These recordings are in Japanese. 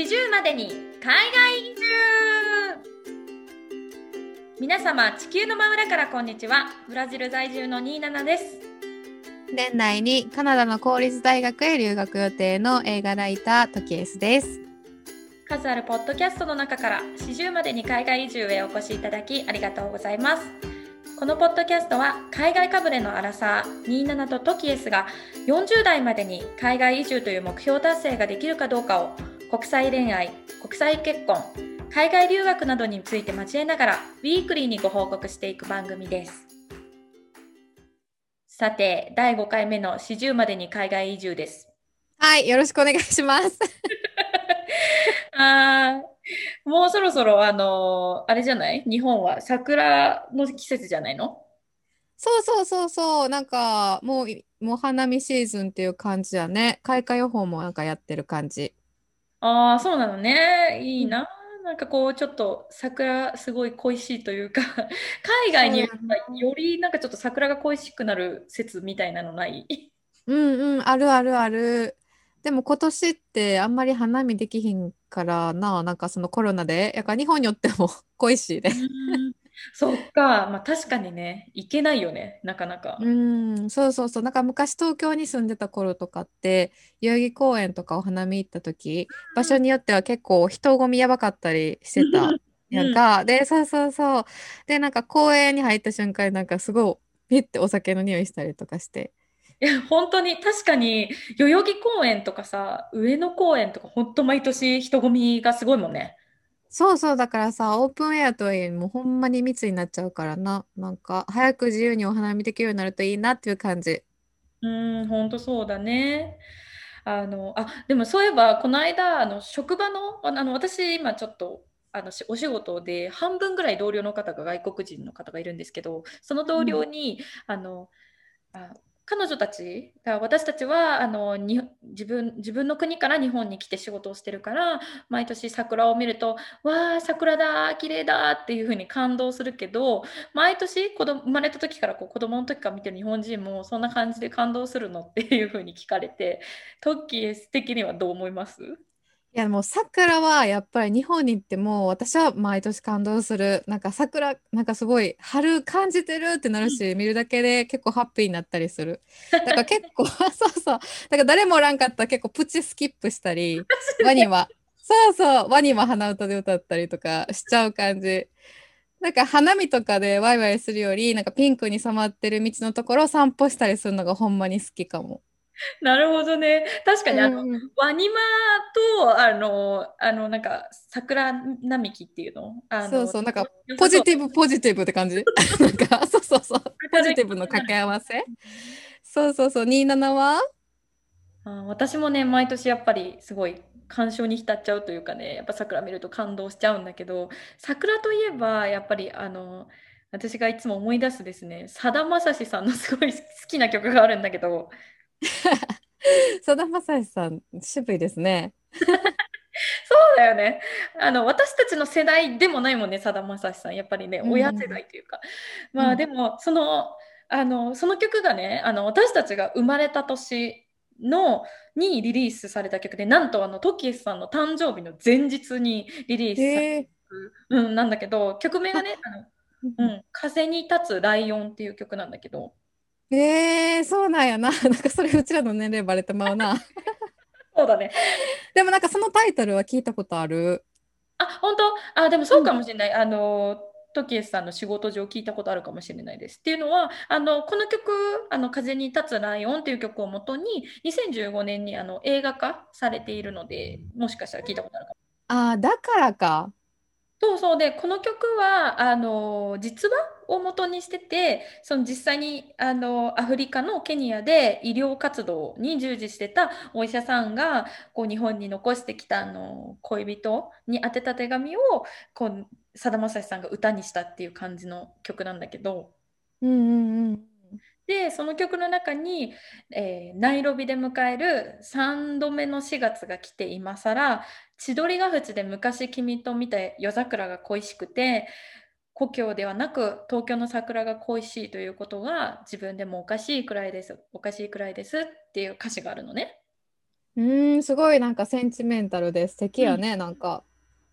四十までに海外移住。皆様地球の真裏からこんにちは。ブラジル在住のニーナナです。年内にカナダの公立大学へ留学予定の映画ライタートキエスです。数あるポッドキャストの中から四十までに海外移住へお越しいただきありがとうございます。このポッドキャストは海外かぶれのアラサー27とトキエスが40代までに海外移住という目標達成ができるかどうかを国際恋愛、国際結婚、海外留学などについて交えながらウィークリーにご報告していく番組です。さて、第5回目の四十までに海外移住です。はい、よろしくお願いします。あもうそろそろ、あのー、あれじゃない？日本は桜の季節じゃないの？そうそうそうそう、なんかもう、もう花見シーズンっていう感じやね。開花予報もなんかやってる感じ。ああ、そうなのね。いいな。なんかこう、ちょっと桜すごい恋しいというか、海外にいるとよりなんかちょっと桜が恋しくなる説みたいなのない？うんうん、あるあるある。でも今年ってあんまり花見できひんからな、なんかそのコロナで、やから日本によっても 恋しいで。そっか、まあ確かにね、行けないよね、なかなか。うん、そうそうそう。なんか昔東京に住んでた頃とかって、代々木公園とかお花見行った時、場所によっては結構人混みやばかったりしてたやんか。で、そうそうそう。で、なんか公園に入った瞬間、なんかすごい、ピッてお酒の匂いしたりとかして。いや、本当に、確かに、代々木公園とかさ、上野公園とか、本当毎年人混みがすごいもんね。そうそう、だからさ、オープンエアとはいえ、もうほんまに密になっちゃうからな。なんか、早く自由にお花見できるようになるといいなっていう感じ。うん、本当そうだね。あの、あ、でもそういえば、この間、あの、職場の、あの、私、今ちょっと、あの、しお仕事で、半分ぐらい同僚の方が外国人の方がいるんですけど、その同僚に、あの、あ、彼女たちが私たちはあのに自分自分の国から日本に来て仕事をしてるから毎年桜を見ると「わあ桜だ綺麗だ」っていう風に感動するけど毎年子供生まれた時からこう子供の時から見てる日本人もそんな感じで感動するのっていう風に聞かれてトッキー的にはどう思います？いやもう桜はやっぱり日本に行っても私は毎年感動する。なんか桜なんかすごい春感じてるってなるし、見るだけで結構ハッピーになったりする。だから結構 そうそう。だから誰もおらんかったら結構プチスキップしたりワニはそうそうワニは鼻歌で歌ったりとかしちゃう感じ。なんか花見とかでワイワイするよりなんかピンクに染まってる道のところを散歩したりするのがほんまに好きかも。なるほどね。確かに、あの、うん、ワニマと、あの、あの、なんか、桜並木っていうの？あのそうそう、なんか、ポジティブ、ポジティブって感じ？なんか、そうそうそう、ポジティブの掛け合わせ？そうそうそう、27は？あ私もね、毎年やっぱりすごい感傷に浸っちゃうというかね、やっぱ桜見ると感動しちゃうんだけど、桜といえば、やっぱり、あの、私がいつも思い出すですね、さだまさしさんのすごい好きな曲があるんだけど、さだまさしさん、渋いですね。そうだよね。あの私たちの世代でもないもんね、さだまさしさん。やっぱりね、親世代というか。うん、まあでも、その、あのその曲がね、あの私たちが生まれた年のにリリースされた曲で、なんとあのトキエスさんの誕生日の前日にリリースされた曲、うん、なんだけど、曲名がね、あのうん、風に立つライオンっていう曲なんだけど、えー、そうなんやな。なんかそれうちらの年齢バレてまうな。そうだね。でもなんかそのタイトルは聞いたことある？あ、本当？あ、でもそうかもしれない。うん、あの、トキエスさんの仕事上聞いたことあるかもしれないです。っていうのは、あのこの曲「あの風に立つライオン」っていう曲をもとに2015年にあの映画化されているのでもしかしたら聞いたことあるかも。ああだからか。そうそうでこの曲はあの実話を元にしててその実際にあのアフリカのケニアで医療活動に従事してたお医者さんがこう日本に残してきたあの恋人に宛てた手紙をさだまさしさんが歌にしたっていう感じの曲なんだけど。うんうんうんでその曲の中に、えー、ナイロビで迎える3度目の4月が来て今更千鳥ヶ淵で昔君と見た夜桜が恋しくて故郷ではなく東京の桜が恋しいということが自分でもおかしいくらいですおかしいくらいですっていう歌詞があるのね。うーん、すごいなんかセンチメンタルで素敵うんやね、なんか。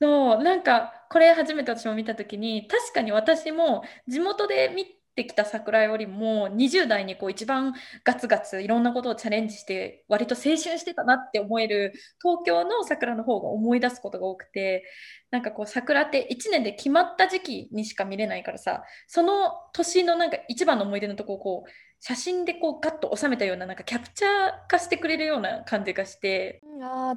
そう、なんか、これ初めて私も見たときに、確かに私も地元で見てきた桜よりも、20代にこう一番ガツガツいろんなことをチャレンジして、割と青春してたなって思える東京の桜の方が思い出すことが多くて、なんかこう桜って1年で決まった時期にしか見れないからさ、その年のなんか一番の思い出のとこをこう、写真でこうガッと収めたような、なんかキャプチャー化してくれるような感じがして、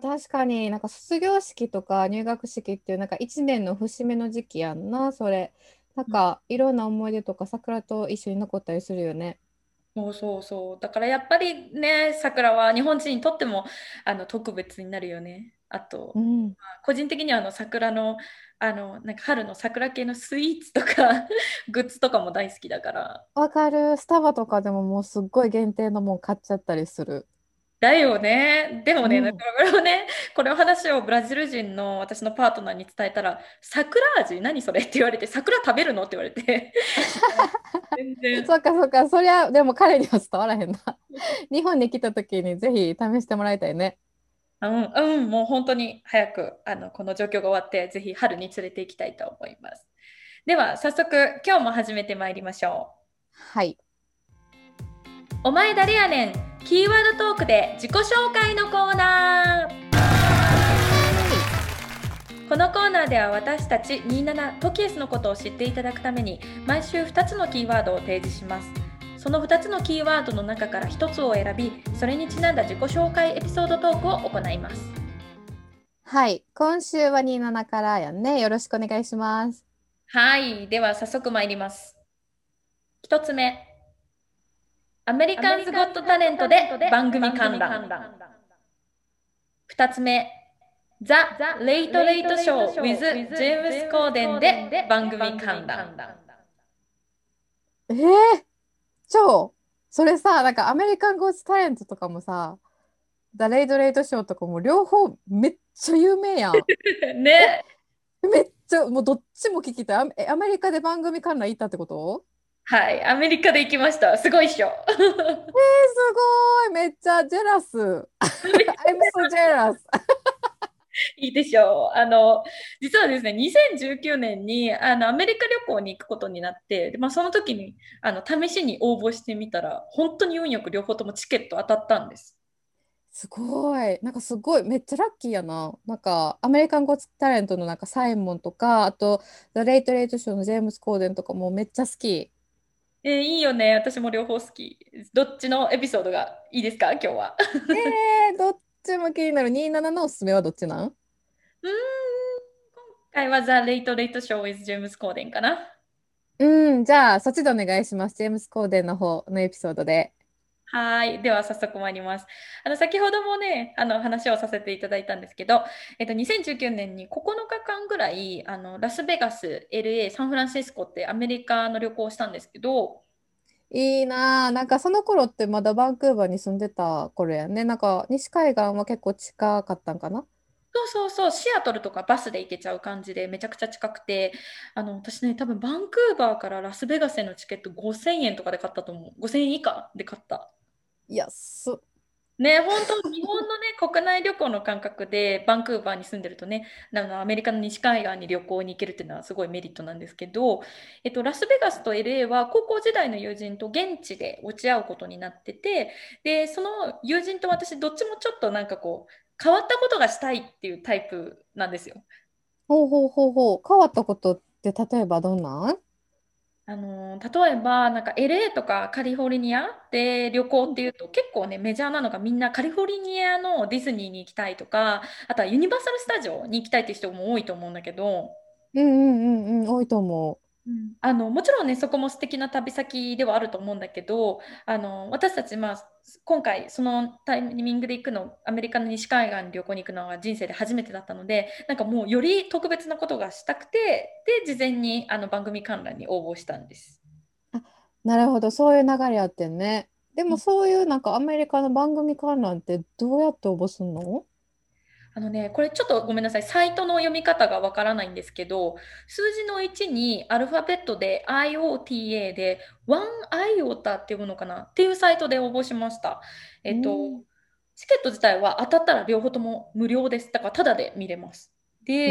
確かになんか卒業式とか入学式っていうなんか一年の節目の時期やんな、それ。なんかいろんな思い出とか桜と一緒に残ったりするよね。そうそうそう。だからやっぱりね、桜は日本人にとってもあの特別になるよね。あと、うん。まあ個人的にはあの桜の、あの、なんか春の桜系のスイーツとか グッズとかも大好きだから。わかる。スタバとかでももうすっごい限定のもん買っちゃったりする。だよね。でもね、うん。これをね、これを話をブラジル人の私のパートナーに伝えたら、桜味？何それ？って言われて、桜食べるの？って言われて、全然。そっかそっか。そりゃでも彼には伝わらへんな。日本に来た時にぜひ試してもらいたいね。うん、うん、もう本当に早くあのこの状況が終わって、ぜひ春に連れて行きたいと思います。では、早速、今日も始めてまいりましょはい。う。お前誰やねん？キーワードトークで自己紹介のコーナーこのコーナーでは私たち27トキエスのことを知っていただくために毎週2つのキーワードを提示しますその2つのキーワードの中から1つを選びそれにちなんだ自己紹介エピソードトークを行いますはい。今週は27からやんね。よろしくお願いします。はいでは早速参ります1つ目アメリカンズ・ゴット・タレントで番組観覧。2つ目ザ・レイト・レイト・ショー with ジェームス・コーデンで番組観覧。えー、超。それさ、なんかアメリカンゴースタレントとかもさ、ザ・レイト・レイトショーとかも両方めっちゃ有名やん。ね。めっちゃ、もうどっちも聞きたい。アメえアメリカで番組観覧行ったってこと？はい。アメリカで行きました。すごいっしょ。えー、すごい。めっちゃジェラス。I'm so jealous いいでしょう。あの、実はですね、2019年にあのアメリカ旅行に行くことになって、でまあ、その時にあの試しに応募してみたら、本当に運よく両方ともチケット当たったんです。すごい。なんかすごい。めっちゃラッキーやな。なんかアメリカンゴッツタレントのなんかサイモンとかあとザ・レイト・レイトショーのジェームス・コーデンとかもめっちゃ好きえーいいよね。私も両方好き。どっちのエピソードがいいですか、今日は。えー、どっちも気になる27のおすすめはどっちなん？うーん、今回はザ・レイト・レイト・ショー with ジェームス・コーデンかな。うんじゃあそっちでお願いしますジェームス・コーデンの方のエピソードではい。では、早速参ります。あの、先ほどもね、あの、話をさせていただいたんですけど、えっと、2019年に9日間ぐらい、あの、ラスベガス、LA、サンフランシスコってアメリカの旅行をしたんですけど、いいなあなんかその頃ってまだバンクーバーに住んでた頃やねなんか西海岸は結構近かったんかな？そうそうそう、シアトルとかバスで行けちゃう感じで、めちゃくちゃ近くて、あの、私ね、多分バンクーバーからラスベガスへのチケット5000円とかで買ったと思う。5000円以下で買った。いやすね、本当、日本のね、国内旅行の感覚で、バンクーバーに住んでるとね、あの、アメリカの西海岸に旅行に行けるっていうのはすごいメリットなんですけど、えっと、ラスベガスと LA は高校時代の友人と現地で落ち合うことになってて、で、その友人と私、どっちもちょっとなんかこう、変わったことがしたいっていうタイプなんですよ。ほうほうほうほう。変わったことって例えばどんなん？あの例えばなんか LA とかカリフォルニアで旅行っていうと結構ねメジャーなのがみんなカリフォルニアのディズニーに行きたいとかあとはユニバーサル・スタジオに行きたいっていう人も多いと思うんだけどうんうんうんうん多いと思うん。あのもちろんねそこも素敵な旅先ではあると思うんだけどあの私たち、まあ、今回そのタイミングで行くのアメリカの西海岸に旅行に行くのは人生で初めてだったのでなんかもうより特別なことがしたくてで事前にあの番組観覧に応募したんです。う。あ、なるほど、そういう流れあってんね。でもそういうなんかアメリカの番組観覧ってどうやって応募すんの？あのね、これちょっとごめんなさい、サイトの読み方がわからないんですけど、数字の1にアルファベットで IOTA で OneIOTA っていうものかな？っていうサイトで応募しました。えっと、うんチケット自体は当たったら両方とも無料です。だからタダで見れます。へで、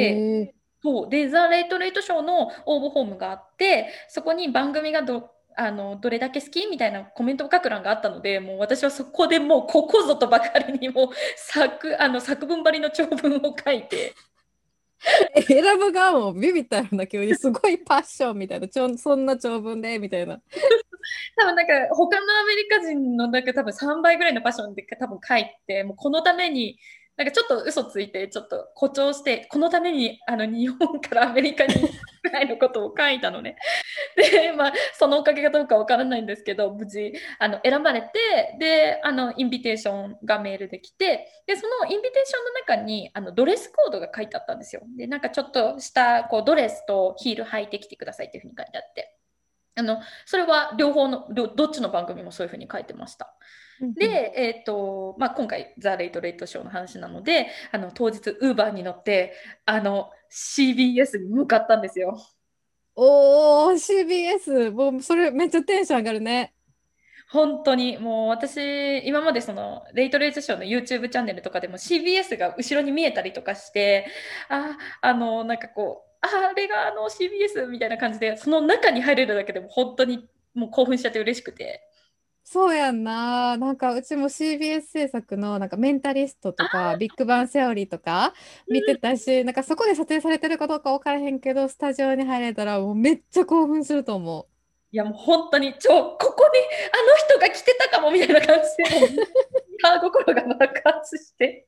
え。そうで、ザ・レイト・レイト・ショーの応募フォームがあって、そこに番組がどあのどれだけ好き？みたいなコメントを書く欄があったので、もう私はそこでもうここぞとばかりにもう作 あの作文張りの長文を書いて、え選ぶ側もビビったような急にすごいパッションみたいな。ちょそんな長文でみたいな。多分なんか他のアメリカ人のなんか多分3倍ぐらいのパッションで多分書いて、もうこのために、なんかちょっと嘘ついて、ちょっと誇張して、このためにあの日本からアメリカに行くぐらいのことを書いたのね。で、まあ、そのおかげかどうかわからないんですけど、無事あの選ばれて、で、あのインビテーションがメールできて、で、そのインビテーションの中にあのドレスコードが書いてあったんですよ。で、なんかちょっとしたこうドレスとヒール履いてきてくださいっていうふうに書いてあって。あのそれは両方のどどっちの番組もそういうふうに書いてました。で、えーとまあ、今回、ザ・レイト・レイト・ショーの話なので、あの当日、ウーバーに乗ってあの CBS に向かったんですよ。おお CBS もうそれめっちゃテンション上がるね。本当にもう私、今までそのレイト・レイト・ショーの YouTube チャンネルとかでも CBS が後ろに見えたりとかして、あ、あの、なんかこう、ああれがあの CBS みたいな感じで、その中に入れるだけでも本当にもう興奮しちゃって嬉しくて。そうやんな。なんかうちも CBS 制作のなんかメンタリストとかビッグバンセオリーとか見てたし、なんかそこで撮影されてるかどうか分からへんけど、スタジオに入れたらもうめっちゃ興奮すると思う。いやもう本当にちょここにあの人が来てたかもみたいな感じで ター心が爆発して。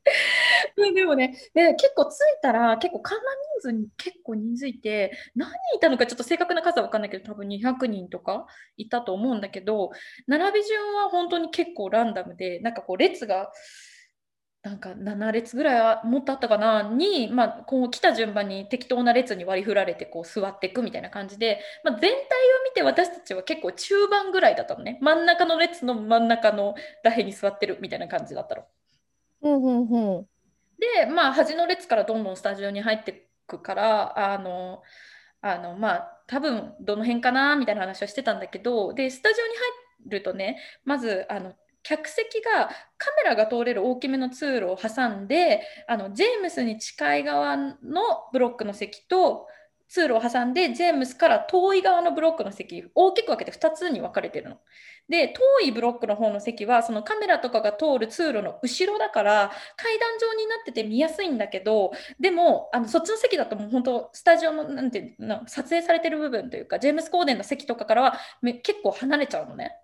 で でもねで結構着いたら結構観覧人数に結構人数いて何人いたのかちょっと正確な数は分かんないけど多分200人とかいたと思うんだけど並び順は本当に結構ランダムでなんかこう列がなんか7列ぐらいはもっとあったかな？に、まあ、こう来た順番に適当な列に割り振られてこう座っていくみたいな感じで、まあ、全体を見て私たちは結構中盤ぐらいだったのね真ん中の列の真ん中のらへんに座ってるみたいな感じだったの。うんうんうん。でまあ端の列からどんどんスタジオに入っていくからあのあのまあ多分どの辺かな？みたいな話をしてたんだけどでスタジオに入るとねまずあの客席がカメラが通れる大きめの通路を挟んであのジェームスに近い側のブロックの席と通路を挟んでジェームスから遠い側のブロックの席大きく分けて2つに分かれてるの。で遠いブロックの方の席はそのカメラとかが通る通路の後ろだから階段状になってて見やすいんだけどでもあのそっちの席だともう本当スタジオのなんていうの撮影されてる部分というかジェームス・コーデンの席とかからは結構離れちゃうのね。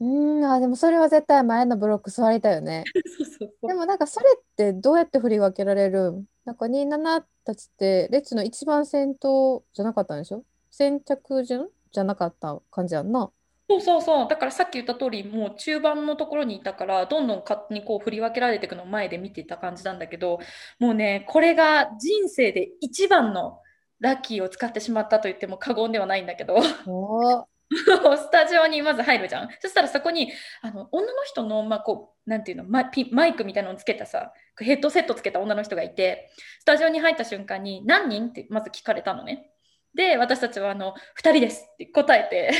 うん、あ、でもそれは絶対前のブロック座りたいよね。そうそうそう。でもなんかそれってどうやって振り分けられるん？なんか27たちって列の一番先頭じゃなかったんでしょ？先着順じゃなかった感じやんな。そうそうそう。だからさっき言った通りもう中盤のところにいたからどんどん勝手にこう振り分けられていくのを前で見てた感じなんだけどもうねこれが人生で一番のラッキーを使ってしまったと言っても過言ではないんだけど。おー スタジオにまず入るじゃん。そしたらそこにあの女の人の、まあ、こうなんていうのマピマイクみたいなのをつけたさヘッドセットつけた女の人がいてスタジオに入った瞬間に何人ってまず聞かれたのね。で私たちはあの2人ですって答えて。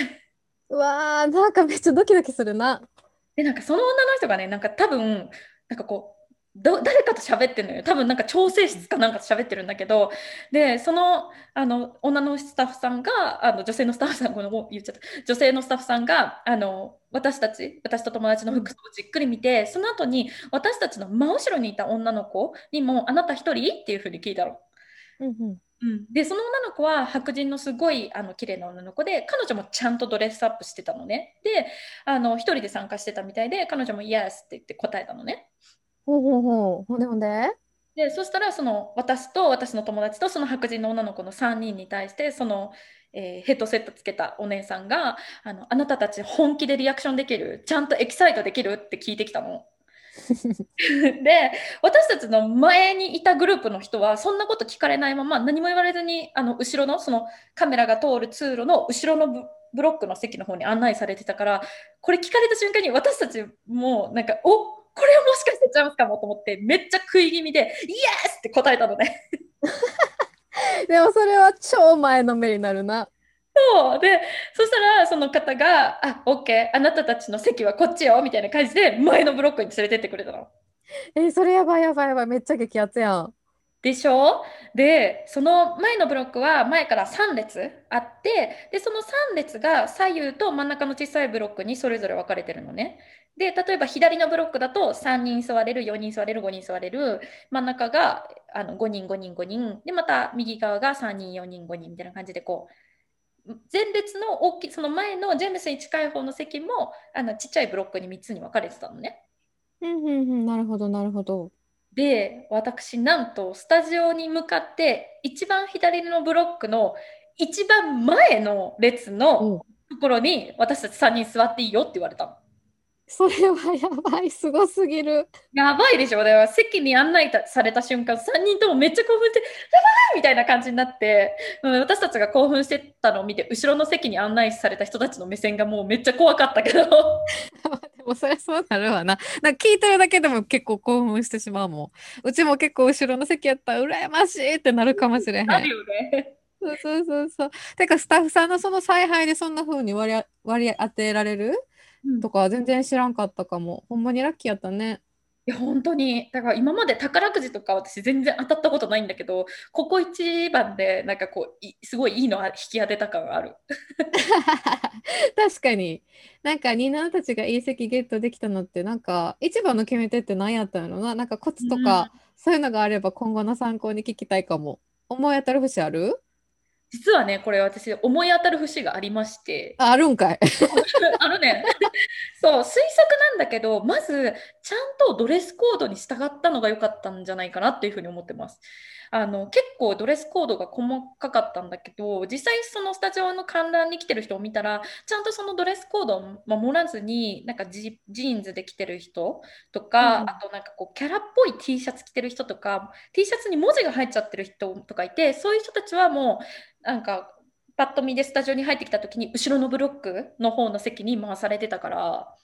うわー、なんかめっちゃドキドキするな。で、なんかその女の人がね、なんか多分、なんかこう、ど誰かと喋ってるのよ。多分なんか調整室かなんかと喋ってるんだけど、で、その、あの、女のスタッフさんが、あの、女性のスタッフさん、この、言っちゃった。女性のスタッフさんが、あの、私たち、私と友達の服装をじっくり見て、その後に、私たちの真後ろにいた女の子にも、あなた一人？っていうふうに聞いたの。うんうん。うん、でその女の子は白人のすごいあの綺麗な女の子で彼女もちゃんとドレスアップしてたのねであの一人で参加してたみたいで彼女も「Yes」って言って答えたのねほうほうほう。ほんでほんで？でそしたらその私と私の友達とその白人の女の子の3人に対してその、えーヘッドセットつけたお姉さんがあの「あなたたち本気でリアクションできるちゃんとエキサイトできる?」って聞いてきたの。で私たちの前にいたグループの人はそんなこと聞かれないまま何も言われずにあの後ろのそのカメラが通る通路の後ろのブブロックの席の方に案内されてたからこれ聞かれた瞬間に私たちもなんかおこれはもしかしてチャンスかもと思ってめっちゃ食い気味で「イエス!」って答えたのね。でもそれは超前のめりになるな。そうでそしたらその方が「あオッケーあなたたちの席はこっちよ」みたいな感じで前のブロックに連れてってくれたの。え、それやばいやばいやばい。めっちゃ激アツやん。でしょ？で、その前のブロックは前から3列あって、で、その3列が左右と真ん中の小さいブロックにそれぞれ分かれてるのね。で、例えば左のブロックだと3人座れる、4人座れる、5人座れる、真ん中があの5人、5人、5人、で、また右側が3人、4人、5人みたいな感じでこう、前列の大きい、その前のジェームスに近い方の席もあのちっちゃいブロックに3つに分かれてたのね。うんうんうん、なるほど、なるほど。で、私、なんと、スタジオに向かって、一番左のブロックの一番前の列のところに、私たち3人座っていいよって言われたの。それはやばい、すごすぎる。やばいでしょ。だから席に案内された瞬間、3人ともめっちゃ興奮して、やばいみたいな感じになって、私たちが興奮してたのを見て、後ろの席に案内された人たちの目線がもうめっちゃ怖かったけど。でもそりゃそうなるわな。なんか聞いてるだけでも結構興奮してしまうもん。うちも結構後ろの席やったら羨ましいってなるかもしれへん。なるよね。そうそうそうそう。てかスタッフさんのその采配でそんな風に割り割り当てられる？とか全然知らんかったかも。ほんまにラッキーやったね。いや本当に。だから今まで宝くじとか私全然当たったことないんだけどここ一番でなんかこうすごいいいの引き当てた感がある。確かに。なんかニーナたちがいい席ゲットできたのってなんか一番の決め手って何やったのな。なんかコツとか、うん、そういうのがあれば今後の参考に聞きたいかも。思い当たる節ある？実はね、これ私思い当たる節がありまして。あるんかい。あのね、そう、推測なんだけど、まず、ちゃんとドレスコードに従ったのが良かったんじゃないかなっていうふうに思ってます。あの結構ドレスコードが細かかったんだけど実際そのスタジオの観覧に来てる人を見たらちゃんとそのドレスコードを守らずになんかジーンズで来てる人とか、うん、あとなんかこうキャラっぽい T シャツ着てる人とか T シャツに文字が入っちゃってる人とかいてそういう人たちはもうなんかパッと見でスタジオに入ってきた時に後ろのブロックの方の席に回されてたから。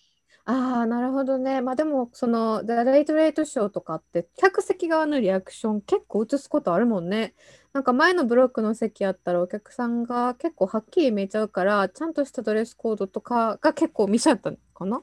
ああ、なるほどね。まあでも、その、The Late Late Show とかって、客席側のリアクション結構映すことあるもんね。なんか前のブロックの席やったらお客さんが結構はっきり見えちゃうから、ちゃんとしたドレスコードとかが結構見ちゃったのかな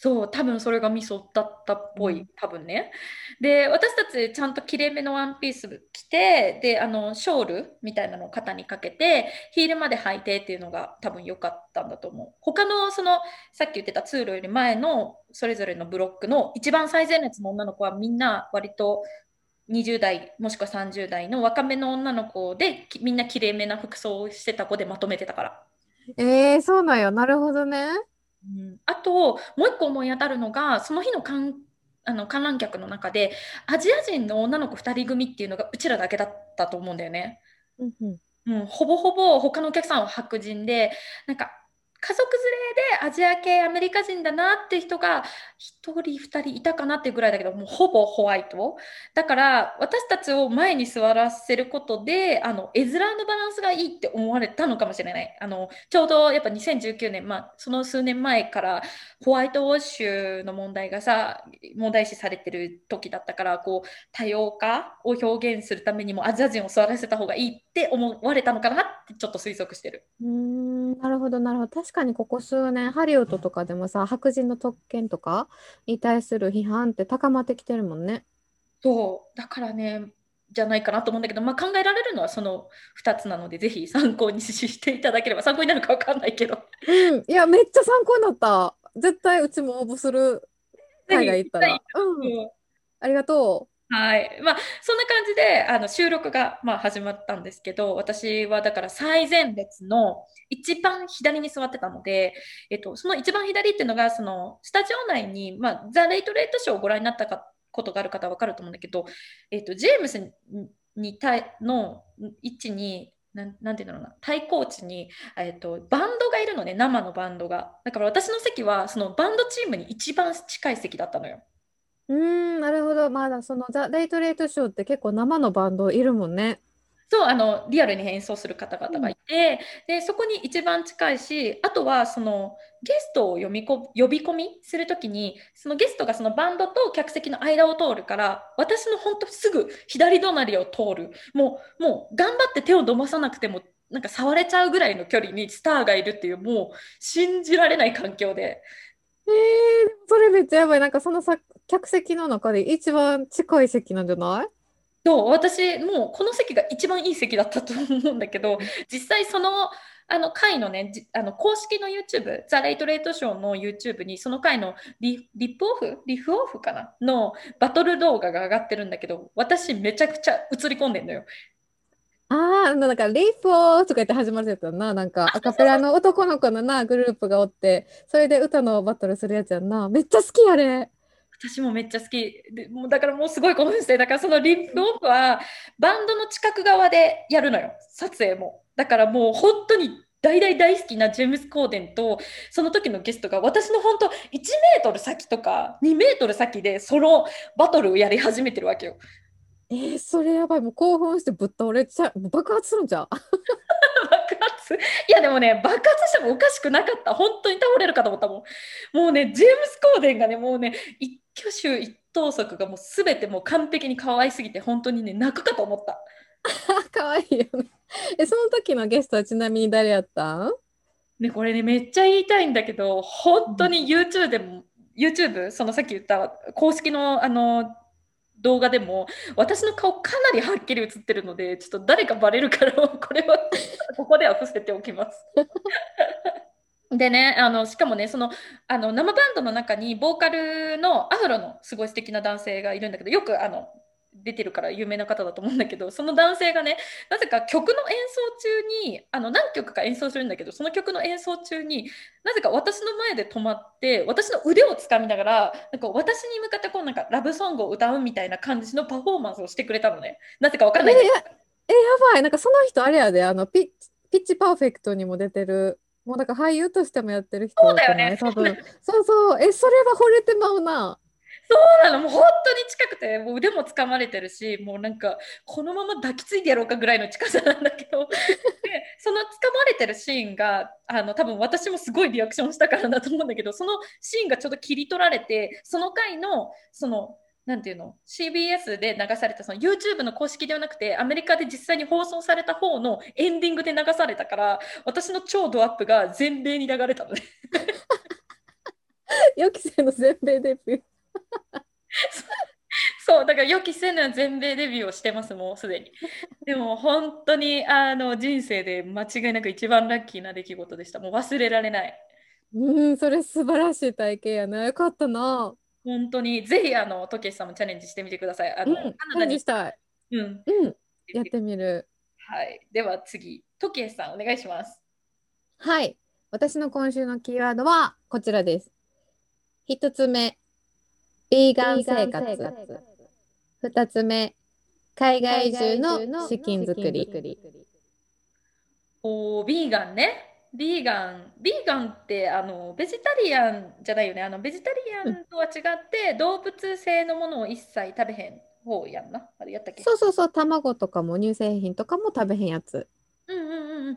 そう、多分それがミソだったっぽい、多分ね。で、私たちちゃんときれいめのワンピース着て、で、あの、ショールみたいなのを肩にかけて、ヒールまで履いてっていうのが多分良かったんだと思う。他の、その、さっき言ってた通路より前のそれぞれのブロックの一番最前列の女の子はみんな割と20代もしくは30代の若めの女の子でみんなきれいめな服装をしてた子でまとめてたから。えー、そうなんよ。なるほどね。うん、あともう一個思い当たるのがその日の観あの観覧客の中でアジア人の女の子2人組っていうのがうちらだけだったと思うんだよね。うんうん。うん、ほぼほぼ他のお客さんは白人でなんか家族連れでアジア系アメリカ人だなって人が1人2人いたかなっていうぐらいだけどもうほぼホワイト。だから私たちを前に座らせることであの絵面のバランスがいいって思われたのかもしれない。あのちょうどやっぱ2019年、まあ、その数年前からホワイトウォッシュの問題がさ問題視されてる時だったからこう多様化を表現するためにもアジア人を座らせた方がいいって思われたのかなってちょっと推測してる。うんなるほどなるほど。確かにここ数年ハリウッドとかでもさ白人の特権とかに対する批判って高まってきてるもんね。そうだからねじゃないかなと思うんだけど、まあ、考えられるのはその2つなのでぜひ参考にしていただければ参考になるか分かんないけど。うん、いやめっちゃ参考になった。絶対うちも応募する海外行ったら。うん、ありがとう。はいまあ、そんな感じであの収録が、まあ、始まったんですけど私はだから最前列の一番左に座ってたので、えっと、その一番左っていうのがそのスタジオ内に、まあ、ザ・レイト・レイトショーをご覧になったかことがある方は分かると思うんだけど、えっと、ジェームスに対の位置にななんていうのな対抗値に、えっと、バンドがいるのね生のバンドがだから私の席はそのバンドチームに一番近い席だったのよ。うーん、なるほど。まだそのザ・レイト・レイト・ショーって結構生のバンドいるもんね。そうあのリアルに演奏する方々がいて、でそこに一番近いしあとはそのゲストを読みこ呼び込みするときにそのゲストがそのバンドと客席の間を通るから私の本当すぐ左隣を通るもうもう頑張って手を伸ばさなくてもなんか触れちゃうぐらいの距離にスターがいるっていうもう信じられない環境でえそれめっちゃやばい。なんかそのさ、客席の中で一番近い席なんじゃない？そう私もうこの席が一番いい席だったと思うんだけど 実際そのあの回のねあの公式の YouTube ザ・レイト・レイト・ショーの YouTube にその回のリリップオフ？リフオフかな？のバトル動画が上がってるんだけど私めちゃくちゃ映り込んでんのよ。ああ、なんか、レイプオーとか言って始まるやつやんな。なんか、アカペラの男の子のな、グループがおって、それで歌のバトルするやつやんな。めっちゃ好きやれ。私もめっちゃ好きでもうだからもうすごい興奮してだからそのリップオフはバンドの近く側でやるのよ撮影もだからもう本当に大大大好きなジェームス・コーデンとその時のゲストが私の本当1メートル先とか2メートル先でそのバトルをやり始めてるわけよ。えー、それやばい。もう興奮してぶっ倒れちゃう。爆発するんじゃん 爆発？いやでもね爆発してもおかしくなかった。本当に倒れるかと思ったもん。もうねジェームス・コーデンがねもうね一挙手一投足がもう全てもう完璧に可愛すぎて本当にね泣くかと思った。可愛いよね。えその時のゲストはちなみに誰やった？んねこれねめっちゃ言いたいんだけど本当に YouTube でも、YouTube そのさっき言った公式のあの動画でも私の顔かなりはっきり映ってるのでちょっと誰かバレるから これはここでは伏せておきます。でねあのしかもねそのあの生バンドの中にボーカルのアフロのすごい素敵な男性がいるんだけどよくあの出てるから有名な方だと思うんだけどその男性がねなぜか曲の演奏中にあの何曲か演奏するんだけどその曲の演奏中になぜか私の前で止まって私の腕をつかみながらなんか私に向かってこうなんかラブソングを歌うみたいな感じのパフォーマンスをしてくれたのね。なぜかわかんないえー、えやばい。なんかその人あれやであのピピッチパーフェクトにも出てるもうだから俳優としてもやってる人そうだよね。多分。そうそう。えそれは惚れてまうなそうなの、もう本当に近くて、もう腕も掴まれてるし、もうなんか、このまま抱きついてやろうかぐらいの近さなんだけど、でその掴まれてるシーンが、あの多分私もすごいリアクションしたからだと思うんだけど、そのシーンがちょっと切り取られて、その回の、その、なんていうの CBS で流されたその YouTube の公式ではなくてアメリカで実際に放送された方のエンディングで流されたから私の超ドアップが全米に流れたのね。予期せぬ全米デビュー そうだから予期せぬ全米デビューをしてますもうすでに。でも本当にあの人生で間違いなく一番ラッキーな出来事でした。もう忘れられない。うんそれ素晴らしい体験やなよかったな。本当にぜひあのトケさんもチャレンジしてみてください。あの、うん、カナダにしたい。うん、うん、やってみる。はい。では次トケさんお願いします。はい。私の今週のキーワードはこちらです。一つ目ビーガン生活。二つ目、海外移住の資金作り。おビーガンね。ビーガン、ビーガンってあのベジタリアンじゃないよね。あのベジタリアンとは違って、うん、動物性のものを一切食べへん方やんな。あれやったっけ？そうそうそう、卵とかも乳製品とかも食べへんやつ。うんうんうん。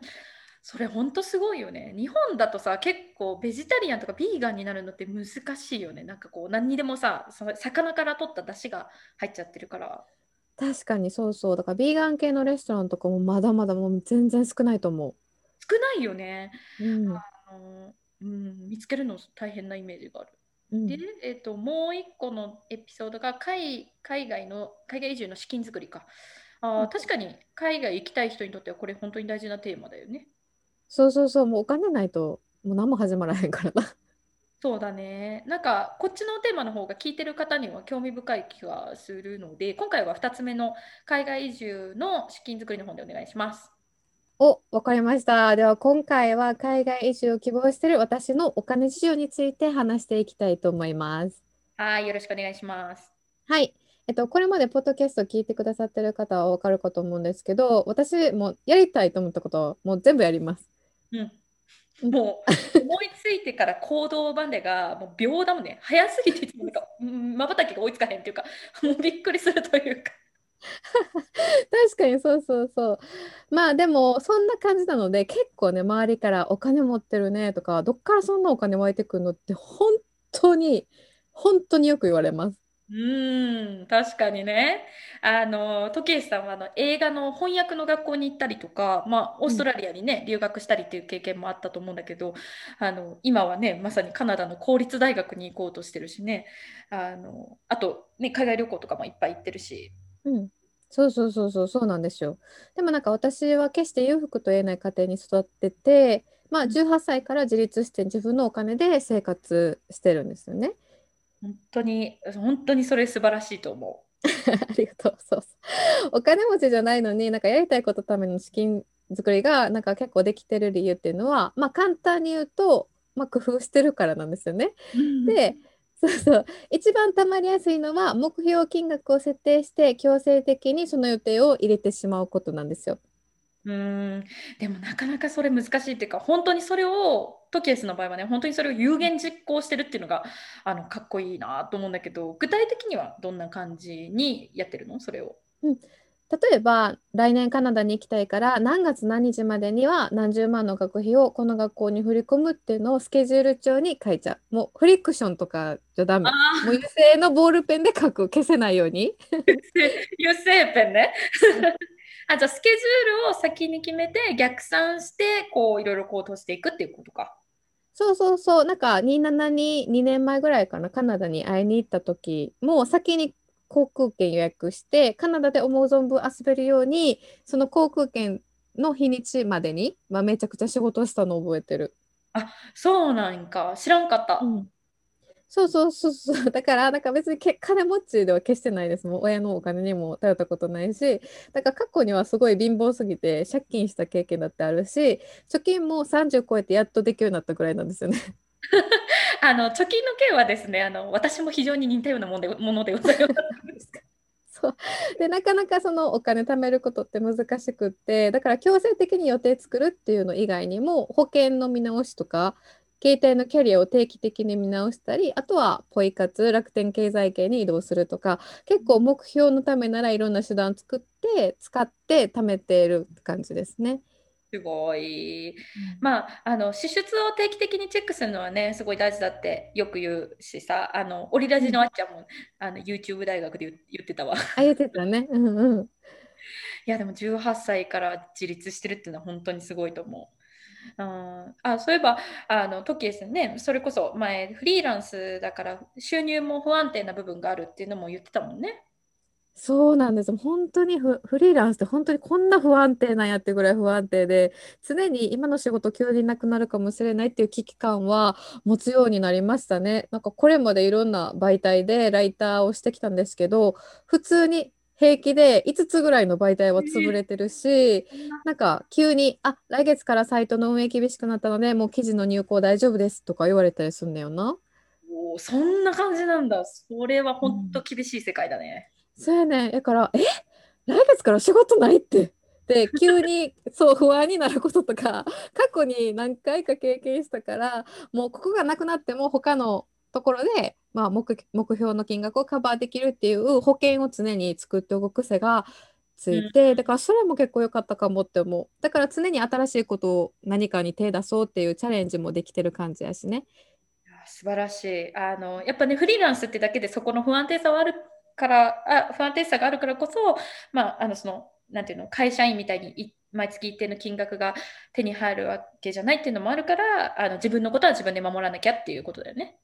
それほんとすごいよね。日本だとさ、結構ベジタリアンとかビーガンになるのって難しいよね。なんかこう何にでもさ、魚から取った出汁が入っちゃってるから。確かにそうそう。だからビーガン系のレストランとかもまだまだもう全然少ないと思う。少ないよね。うん、あのうん、見つけるの大変なイメージがある。うん、で、えーと、もう一個のエピソードが海海外の海外移住の資金作りか。あ確かに海外行きたい人にとってはこれ本当に大事なテーマだよね。そうそうそう、もうお金ないと、もう何も始まらへんからな。そうだね。なんか、こっちのテーマの方が聞いてる方には興味深い気がするので、今回は2つ目の海外移住の資金作りの方でお願いします。お、わかりました。では、今回は海外移住を希望している私のお金事情について話していきたいと思います。はい、よろしくお願いします。はい。えっと、これまでポッドキャスト聞いてくださってる方はわかるかと思うんですけど、私もやりたいと思ったことをもう全部やります。うん、もう思いついてから行動までがもう秒だもんね。早すぎて まばたきが追いつかへんっていうかもうびっくりするというか。確かにそうそうそう。まあでもそんな感じなので結構ね周りからお金持ってるねとかどっからそんなお金湧いてくるの？って本当に本当によく言われますうーん、確かにね。あの、時計さんはあの映画の翻訳の学校に行ったりとか、まあ、オーうん。ストラリアにね、留学したりっていう経験もあったと思うんだけど、あの、今はね、まさにカナダの公立大学に行こうとしてるしね、あの、あと、ね、海外旅行とかもいっぱい行ってるし。うん。そうそうそうそう、そうなんですよ。でもなんか私は決して裕福と言えない家庭に育ってて、まあ18歳から自立して自分のお金で生活してるんですよね。本当に、本当にそれ素晴らしいと思 ありがとう。そうそう。お金持ちじゃないのに、なんかやりたいことのための資金作りがなんか結構できてる理由っていうのは、まあ簡単に言うと、まあ工夫してるからなんですよね。う。うんで、そうそう。一番たまりやすいのは、目標金額を設定して、強制的にその予定を入れてしまうことなんですよ。うーん、でもなかなかそれ難しいっていうか、本当にそれを、トキエスの場合はね、本当にそれを有言実行してるっていうのが、あの、かっこいいなと思うんだけど、具体的にはどんな感じにやってるの？それを。うん、例えば、来年カナダに行きたいから、何月何日までには何十万の学費をこの学校に振り込むっていうのをスケジュール帳に書いちゃう。もうフリクションとかじゃダあメ。もう油あ、性のボールペンで書く。消せないように。油性ペンね。あ、じゃあスケジュールを先に決めて逆算して、こう、いろいろ行動していくっていうことか。そうそうそう。なんか27に2年前ぐらいかな、カナダに会いに行った時も先に航空券予約して、カナダで思う存分遊べるように、その航空券の日にちまでに、まあ、めちゃくちゃ仕事したのを覚えてる。あ、そうなんか。知らんかった。うんそうそうそうそう。だから、なんか別にけ金持ちでは決してないです。もう親のお金にも頼ったことないし、だから過去にはすごい貧乏すぎて借金した経験だってあるし、貯金も30超えてやっとできるようになったぐらいなんですよね。あの、貯金の件はですね、あの、私も非常に似たようなもので、ものでございます。そうでなかなかそのお金貯めることって難しくってだから強制的に予定作るっていうの以外にも保険の見直しとか携帯のキャリアを定期的に見直したりあとはポイ活楽天経済圏に移動するとか結構目標のためならいろんな手段作って使って貯めている感じですね。すごい。うんまあ、あの支出を定期的にチェックするのはね、すごい大事だってよく言うしさ、あのオリラジうんのあっちゃんもあの YouTube 大学で言言ってたわ。あ、言ってたね。うんうん。いや、でも18歳から自立してるっていうのは本当にすごいと思う。うんあ、そういえば、あの、トキエさんね、それこそ前、フリーランスだから収入も不安定な部分があるっていうのも言ってたもんね。そうなんです。本当にフ、フリーランスって本当にこんな不安定なんやってぐらい不安定で、常に今の仕事急になくなるかもしれないっていう危機感は持つようになりましたね。なんかこれまでいろんな媒体でライターをしてきたんですけど、普通に平気で5つぐらいの媒体は潰れてるし、なんか急に、あ、来月からサイトの運営厳しくなったので、もう記事の入稿大丈夫ですとか言われたりすんだよな。おーそんな感じなんだ。それは本当うん厳しい世界だね。そうやねん。だから、え？来月から仕事ないって。で、急にそう不安になることとか、過去に何回か経験したから、もうここがなくなっても他のところで、まあ、目、目標の金額をカバーできるっていう保険を常に作っておく癖がつうんいて、だからそれも結構良かったかもって思う。だから常に新しいことを何かに手出そうっていうチャレンジもできてる感じやしね。素晴らしい。あの、やっぱね、フリーランスってだけでそこの不安定さはあるから、あ、不安定さがあるからこそ、まあ、あの、その、なんていうの、会社員みたいにい毎月一定の金額が手に入るわけじゃないっていうのもあるから、あの、自分のことは自分で守らなきゃっていうことだよね。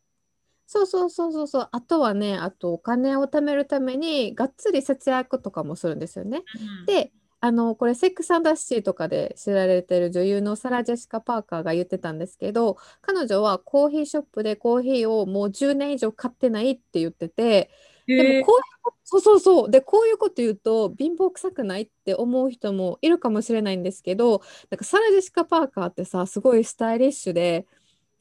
そうそうそうそうそう。あとはね、あとお金を貯めるためにがっつり節約とかもするんですよね。うんで、あの、これ、セックスアンドザシティとかで知られてる女優のサラ・ジェシカ・パーカーが言ってたんですけど、彼女はコーヒーショップでコーヒーをもう10年以上買ってないって言ってて、でもこういうこと、そうそうそう。で、こういうこと言うと貧乏くさくないって思う人もいるかもしれないんですけど、なんかサラ・ジェシカ・パーカーってさ、すごいスタイリッシュで、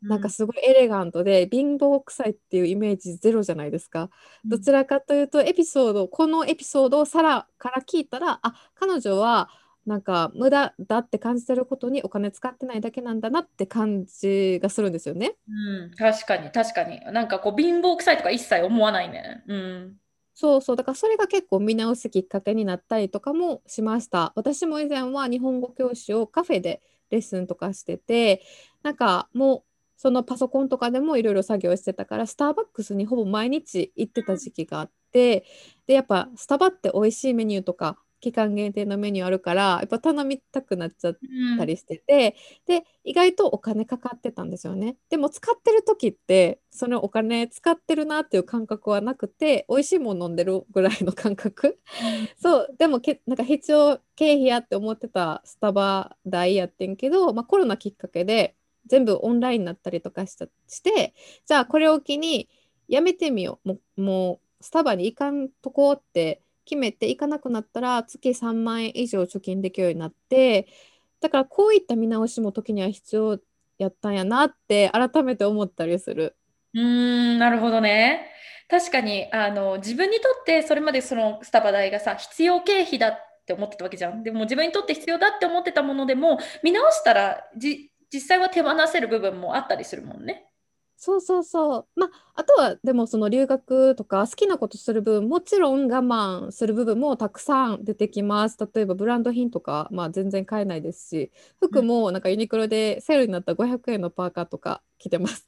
なんかうんすごいエレガントで貧乏くさいっていうイメージゼロじゃないですか。うんどちらかというとエピソード、このエピソードをサラから聞いたら、あ、彼女はなんか無駄だって感じてることにお金使ってないだけなんだなって感じがするんですよね。うん、確かに、確かに。なんかこう、貧乏くさいとか一切思わないね。うん。そうそう、だからそれが結構見直すきっかけになったりとかもしました。私も以前は日本語教師をカフェでレッスンとかしてて、なんかもうそのパソコンとかでもいろいろ作業してたからスターバックスにほぼ毎日行ってた時期があってでやっぱスタバって美味しいメニューとか期間限定のメニューあるからやっぱ頼みたくなっちゃったりしてて、で意外とお金かかってたんですよね。でも使ってる時ってそのお金使ってるなっていう感覚はなくて美味しいもの飲んでるぐらいの感覚。そうでもけなんか必要経費やって思ってたスタバ代やってんけど、まあ、コロナきっかけで全部オンラインになったりとかしたしてじゃあこれを機にやめてみようもうもうスタバに行かんとこって決めて行かなくなったら月3万円以上貯金できるようになってだからこういった見直しも時には必要やったんやなって改めて思ったりする。うーん、なるほどね。確かに、あの、自分にとってそれまでそのスタバ代がさ、必要経費だって思ってたわけじゃん。でも自分にとって必要だって思ってたものでも、見直したらじ実際は手放せる部分もあったりするもんね。そうそうそう。まあ、あとはでもその留学とか好きなことする分もちろん我慢する部分もたくさん出てきます。例えばブランド品とか、まあ、全然買えないですし服もなんかユニクロでセールになった500円のパーカーとか着てます。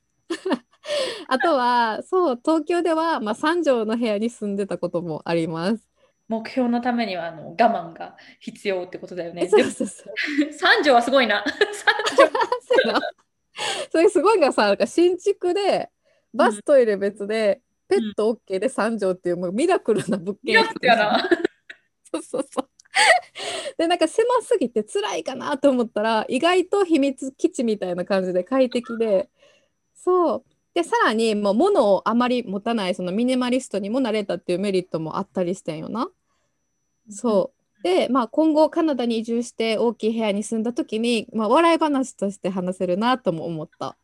あとはそう東京では、まあ、3畳の部屋に住んでたこともあります。目標のためにはあの我慢が必要ってことだよね。そうそうそう。3畳はすごいな。3畳それすごいがさなんか新築でバストイレ別で、ペット OK で3畳っていうもうミラクルな物件ミラクルやな。そうそうそうでなんか狭すぎて辛いかなと思ったら意外と秘密基地みたいな感じで快適でそうでさらにもう物をあまり持たないそのミニマリストにもなれたっていうメリットもあったりしてんよな。そうで、まあ、今後カナダに移住して大きい部屋に住んだ時に、まあ、笑い話として話せるなとも思った。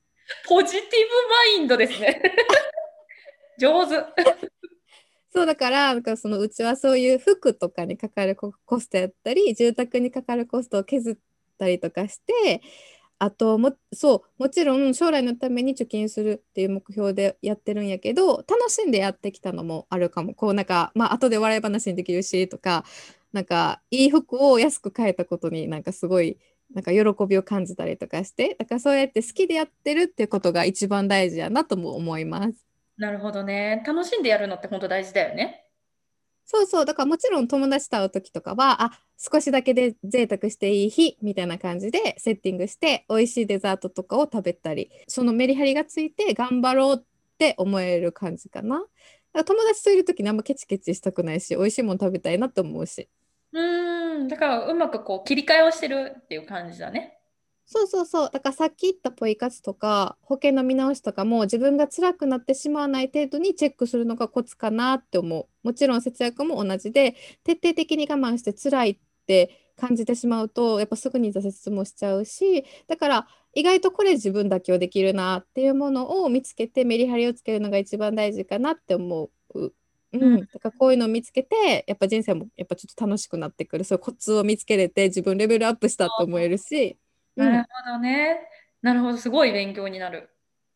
ポジティブマインドですね。上手。そうだからなんかそのうちはそういう服とかにかかるコストやったり住宅にかかるコストを削ったりとかしてあともそうもちろん将来のために貯金するっていう目標でやってるんやけど楽しんでやってきたのもあるかもこうなんかまあ後で笑い話にできるしとかなんかいい服を安く買えたことになんかすごいなんか喜びを感じたりとかしてだからそうやって好きでやってるっていうことが一番大事やなとも思います。なるほどね。楽しんでやるのって本当大事だよね。そうそうだからもちろん友達と会う時とかはあ少しだけで贅沢していい日みたいな感じでセッティングして美味しいデザートとかを食べたりそのメリハリがついて頑張ろうって思える感じかな。だから友達といる時にあんまケチケチしたくないし美味しいもの食べたいなと思うし。うん、だからうまくこう切り替えをしてるっていう感じだね。そうそうそう。だからさっき言ったポイ活とか保険の見直しとかも自分が辛くなってしまわない程度にチェックするのがコツかなって思う。もちろん節約も同じで徹底的に我慢して辛いって感じてしまうとやっぱすぐに挫折もしちゃうしだから意外とこれ自分妥協できるなっていうものを見つけてメリハリをつけるのが一番大事かなって思う。うん、だからこういうのを見つけてやっぱ人生もやっぱちょっと楽しくなってくるそういうコツを見つけれて自分レベルアップしたと思えるし、なるほどね。なるほど、すごい勉強になる。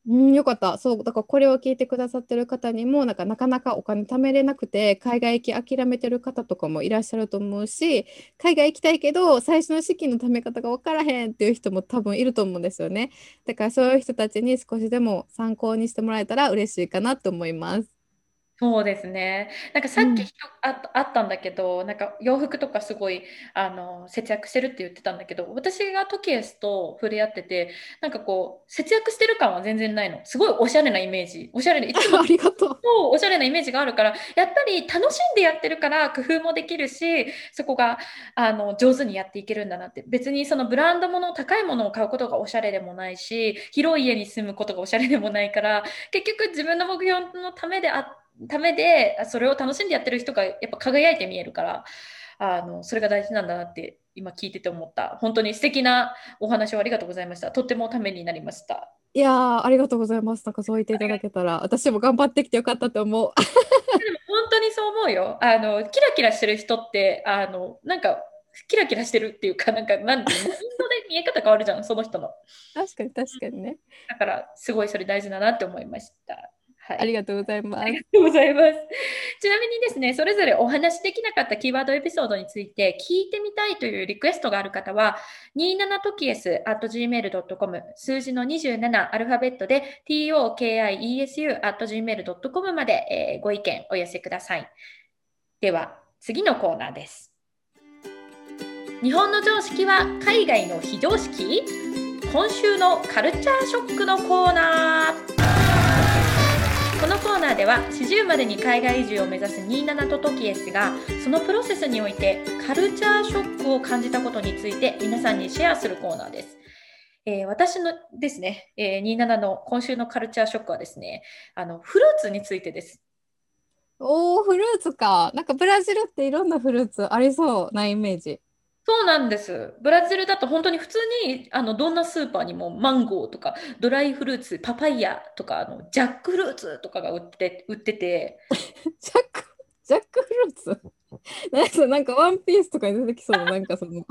うん、よかった。そう、だからこれを聞いてくださってる方にも、なんかなかなかお金貯めれなくて、海外行き諦めてる方とかもいらっしゃると思うし、海外行きたいけど、最初の資金の貯め方が分からへんっていう人も多分いると思うんですよね。だからそういう人たちに少しでも参考にしてもらえたら嬉しいかなと思います。そうですね。なんかさっきうん。あったあったんだけど、なんか洋服とかすごいあの節約してるって言ってたんだけど、私がトキエスと触れ合ってて、なんかこう節約してる感は全然ないの。すごいおしゃれなイメージ、おしゃれでいつも ありがとう。そうおしゃれなイメージがあるから、やっぱり楽しんでやってるから工夫もできるし、そこがあの上手にやっていけるんだなって。別にそのブランドもの、高いものを買うことがおしゃれでもないし、広い家に住むことがおしゃれでもないから、結局自分の目標のためであためで、それを楽しんでやってる人がやっぱ輝いて見えるから、あのそれが大事なんだなって今聞いてて思った。本当に素敵なお話をありがとうございました。とってもためになりました。いやー、ありがとうございます。なんかそう言っていただけたら、私も頑張ってきてよかったと思う。でも本当にそう思うよ。あのキラキラしてる人ってあのなんかキラキラしてるっていうかなんかなんていう見え方変わるじゃんその人の。確かに確かにね。だからすごいそれ大事だなって思いました。はい。ありがとうございます。ありがとうございます。ちなみにですね、それぞれお話しできなかったキーワードエピソードについて聞いてみたいというリクエストがある方は、27トキエス at gmail.com 数字の27アルファベットで tokiesu at gmail.com まで、えーご意見お寄せください。では、次のコーナーです。日本の常識は海外の非常識？今週のカルチャーショックのコーナー。このコーナーでは40までに海外移住を目指す27とトキエスがそのプロセスにおいてカルチャーショックを感じたことについて皆さんにシェアするコーナーです。えー私のですね、えー27の今週のカルチャーショックはですね、あのフルーツについてです。おー、フルーツか。なんかブラジルっていろんなフルーツありそうなイメージ。そうなんです。ブラジルだと本当に普通にあのどんなスーパーにもマンゴーとかドライフルーツ、パパイヤとかあのジャックフルーツとかが売って売ってて、ジャック、ジャックフルーツ？なんかなんかワンピースとかに出てきそうな、なんかその。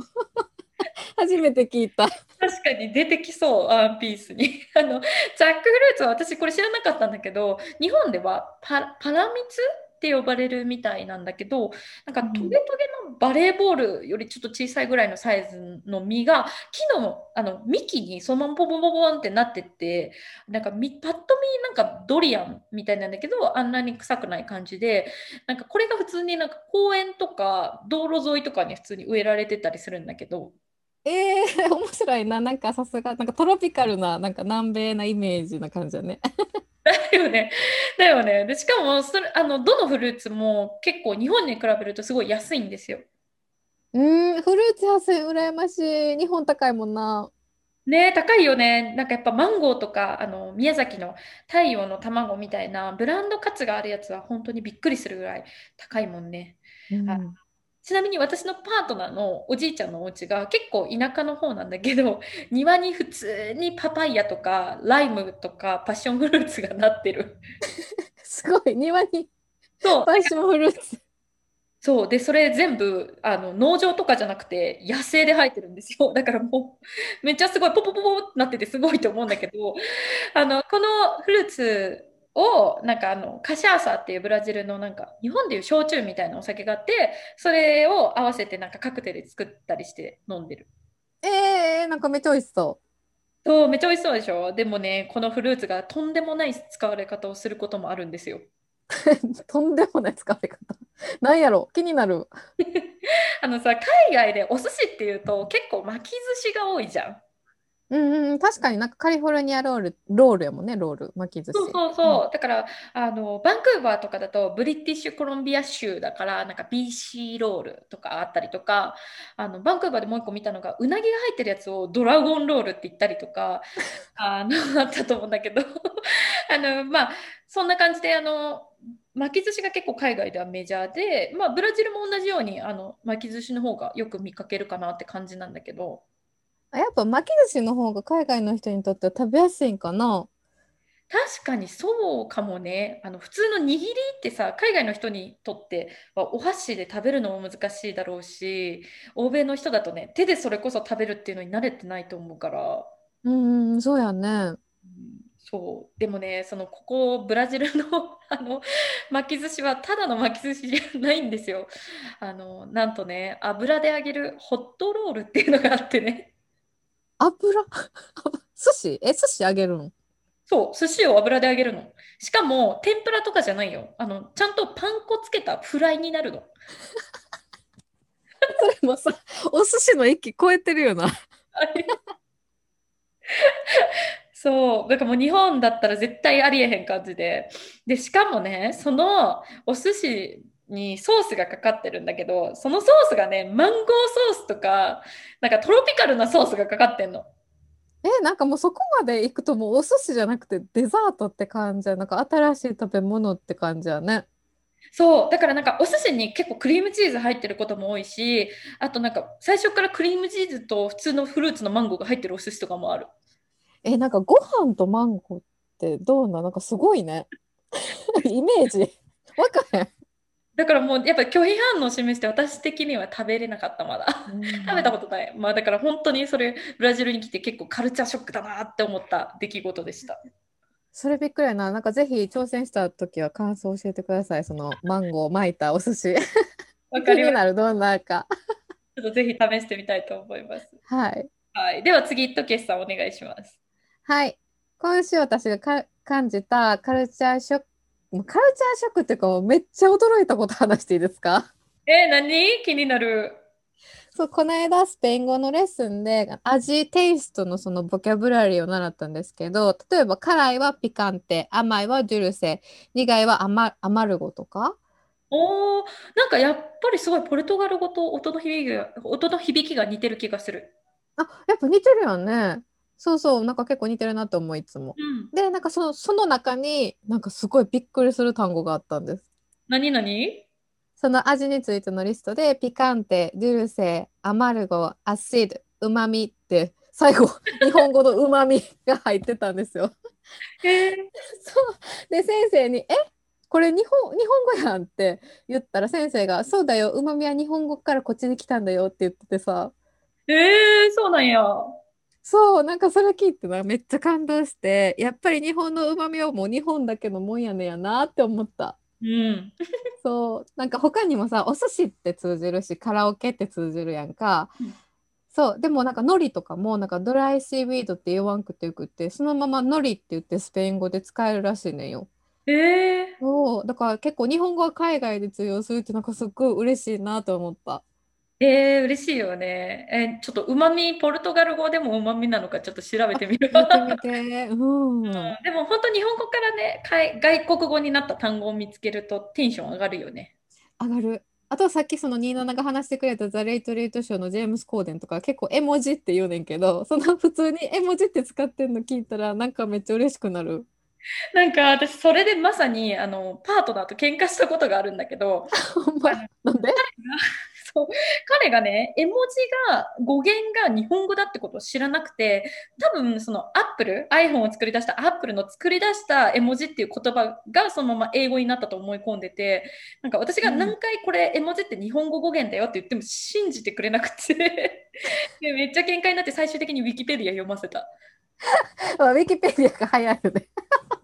初めて聞いた。確かに出てきそう、ワンピースに。あの、ジャックフルーツは私これ知らなかったんだけど、日本ではパ、パラミツって呼ばれるみたいなんだけど、なんかうんトゲトゲのバレーボールよりちょっと小さいぐらいのサイズの実が木のあの幹にそのままポポポポンってなってって、なんかみパッと見なんかドリアンみたいなんだけど、あんなに臭くない感じで、なんかこれが普通になんか公園とか道路沿いとかに普通に植えられてたりするんだけど、えー、面白いな。なんかさすが、なんかトロピカルな、なんか南米なイメージな感じだね。だよね。だよね。で、しかもそれ、あの、どのフルーツも結構日本に比べるとすごい安いんですよ。うーん、フルーツ安い、羨ましい。日本高いもんな。ね、高いよね。なんかやっぱマンゴーとか、あの、宮崎の太陽の卵みたいなブランド価値があるやつは本当にびっくりするぐらい高いもんね。うんあちなみに私のパートナーのおじいちゃんのお家が結構田舎の方なんだけど、庭に普通にパパイヤとかライムとかパッションフルーツがなってる。すごい、庭にそう。パッションフルーツ。そう。で、それ全部、あの、農場とかじゃなくて、野生で生えてるんですよ。だからもう、めっちゃすごい、ポポポポってなっててすごいと思うんだけど、あの、このフルーツを、なんかあの、カシャーサっていうブラジルのなんか、日本でいう焼酎みたいなお酒があって、それを合わせてなんかカクテル作ったりして飲んでる。えー、なんかめっちゃ美味しそそう、めっちゃ美味しそうでしょ。でもね、このフルーツがとんでもない使われ方をすることもあるんですよ。う。とんでもない使われ方。なんやろ、気になる。あのさ、海外でお寿司っていうと結構巻き寿司が多いじゃん。うんうん、確かになんかカリフォルニアロール、ロールやもんね、ロール、巻き寿司。そうそうそう。だから、あの、バンクーバーとかだと、ブリティッシュコロンビア州だから、なんか BC ロールとかあったりとか、あの、バンクーバーでもう一個見たのが、うなぎが入ってるやつをドラゴンロールって言ったりとか、あの、あったと思うんだけど、あの、まあ、そんな感じで、あの、巻き寿司が結構海外ではメジャーで、まあ、ブラジルも同じように、あの、巻き寿司の方がよく見かけるかなって感じなんだけど、あやっぱ巻き寿司の方が海外の人にとっては食べやすいんかな？確かにそうかもね。あの普通の握りってさ、海外の人にとってはお箸で食べるのも難しいだろうし、欧米の人だとね、手でそれこそ食べるっていうのに慣れてないと思うから、うんうん、そうやね。うんそう。でもね、そのここブラジルの あの巻き寿司はただの巻き寿司じゃないんですよ。あの、なんとね、油で揚げるホットロールっていうのがあってね。油？寿司？え、寿司あげるの？そう、寿司を油で揚げるの。しかも、天ぷらとかじゃないよ。あの、ちゃんとパン粉つけたフライになるの。それもさ、お寿司の域超えてるよな。そう、だからもう日本だったら絶対ありえへん感じで。で、しかもね、そのお寿司にソースがかかってるんだけど、そのソースがね、マンゴーソースとか、なんかトロピカルなソースがかかってんの。え、なんかもうそこまで行くともうお寿司じゃなくてデザートって感じや。なんか新しい食べ物って感じやね。そう、だからなんかお寿司に結構クリームチーズ入ってることも多いし、あとなんか最初からクリームチーズと普通のフルーツのマンゴーが入ってるお寿司とかもある。え、なんかご飯とマンゴーってどうなんなんかすごいね。イメージ。わかへん。だからもうやっぱ拒否反応を示して私的には食べれなかったまだ。食べたことない。まあだから本当にそれブラジルに来て結構カルチャーショックだなって思った出来事でした。それびっくりやな。なんかぜひ挑戦した時は感想教えてください。そのマンゴー巻いたお寿司。わか気。になるどんなか。ちょっとぜひ試してみたいと思います。はい。はい。では次、とけしさんお願いします。はい。今週私がか感じたカルチャーショック、カルチャーショックっていうかめっちゃ驚いたこと話していいですか？えー、何？気になる。そう、この間スペイン語のレッスンで味、テイストのそのボキャブラリーを習ったんですけど、例えば辛いはピカンテ、甘いはデュルセ、苦いはアマ、アマルゴとか？おー、なんかやっぱりすごいポルトガル語と音の響きが、音の響きが似てる気がする。あ、やっぱ似てるよね。そうそう、なんか結構似てるなと思う、いつも。うん。で、なんかその、その中になんかすごいびっくりする単語があったんです。何何？その味についてのリストで、ピカンテ、デュルセ、アマルゴ、アシド、うまみって、最後、日本語のうまみが入ってたんですよ。えー、そう。で、先生に、え？これ日本、日本語やんって言ったら先生が、そうだよ、うまみは日本語からこっちに来たんだよって言っててさ、えー、そうなんや。そう、なんかそれ聞いてな、めっちゃ感動して、やっぱり日本のうまみはもう日本だけのもんやねやなって思った。うん。そう、なんか他にもさ、お寿司って通じるし、カラオケって通じるやんか。うんそう、でもなんか海苔とかも、なんかドライシーウィードって言わんくてよくって、そのまま海苔って言ってスペイン語で使えるらしいねんよ。えー、そう、だから結構日本語が海外で通用するってなんかすっごい嬉しいなと思った。えー、嬉しいよね。えーちょっとうまみ、ポルトガル語でもうまみなのかちょっと調べてみる。見てみて。うん。でも本当日本語からね、かい外国語になった単語を見つけるとテンション上がるよね。上がる。あとさっきその27が話してくれたザ・レイト・レイト・ショーのジェームス・コーデンとか結構絵文字って言うねんけど、その普通に絵文字って使ってんの聞いたらなんかめっちゃ嬉しくなる。なんか私それでまさにあのパートナーと喧嘩したことがあるんだけど、ほんまなんで？そう。彼がね、絵文字が語源が日本語だってことを知らなくて、多分そのアップル、iPhone を作り出したアップルの作り出した絵文字っていう言葉がそのまま英語になったと思い込んでて、なんか私が何回これ絵文字って日本語語源だよって言っても信じてくれなくてでめっちゃ喧嘩になって最終的にウィキペディア読ませた。あウィキペディアが早いよね。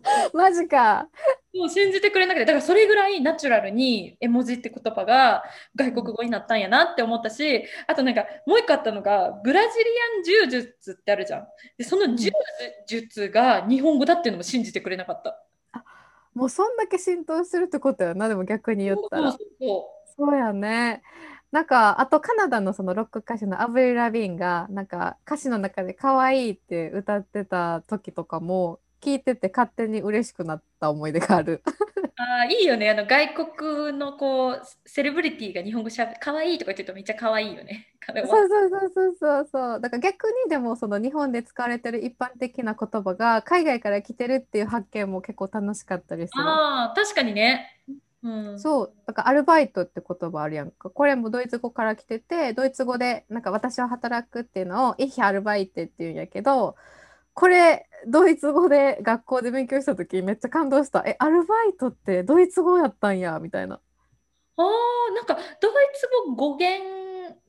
マジか。もう信じてくれなくて、だからそれぐらいナチュラルに絵文字って言葉が外国語になったんやなって思ったし、あとなんかもう一個あったのが、ブラジリアン柔術ってあるじゃん。で、その柔術が日本語だっていうのも信じてくれなかった。もうそんだけ浸透してるってことやな、でも逆に言ったら。そうやね。なんか、あとカナダのそのロック歌手のアブリル・ラビーンが、なんか歌詞の中で可愛いって歌ってた時とかも、聞いてて勝手に嬉しくなった思い出がある。う。あーいいよね。あの外国のこうセレブリティが日本語しゃべ可愛いとか言ってるとめっちゃ可愛いよね。そうそうそうそうそうそう。だから逆にでもその日本で使われてる一般的な言葉が海外から来てるっていう発見も結構楽しかったりする。ああ、確かにね。うん。そう、だからアルバイトって言葉あるやんか。これもドイツ語から来てて、ドイツ語でなんか私は働くっていうのを、イヒアルバイテっていうんやけど、これドイツ語で学校で勉強した時めっちゃ感動した。え、アルバイトってドイツ語やったんや、みたいな。ああ、なんかドイツ語語源、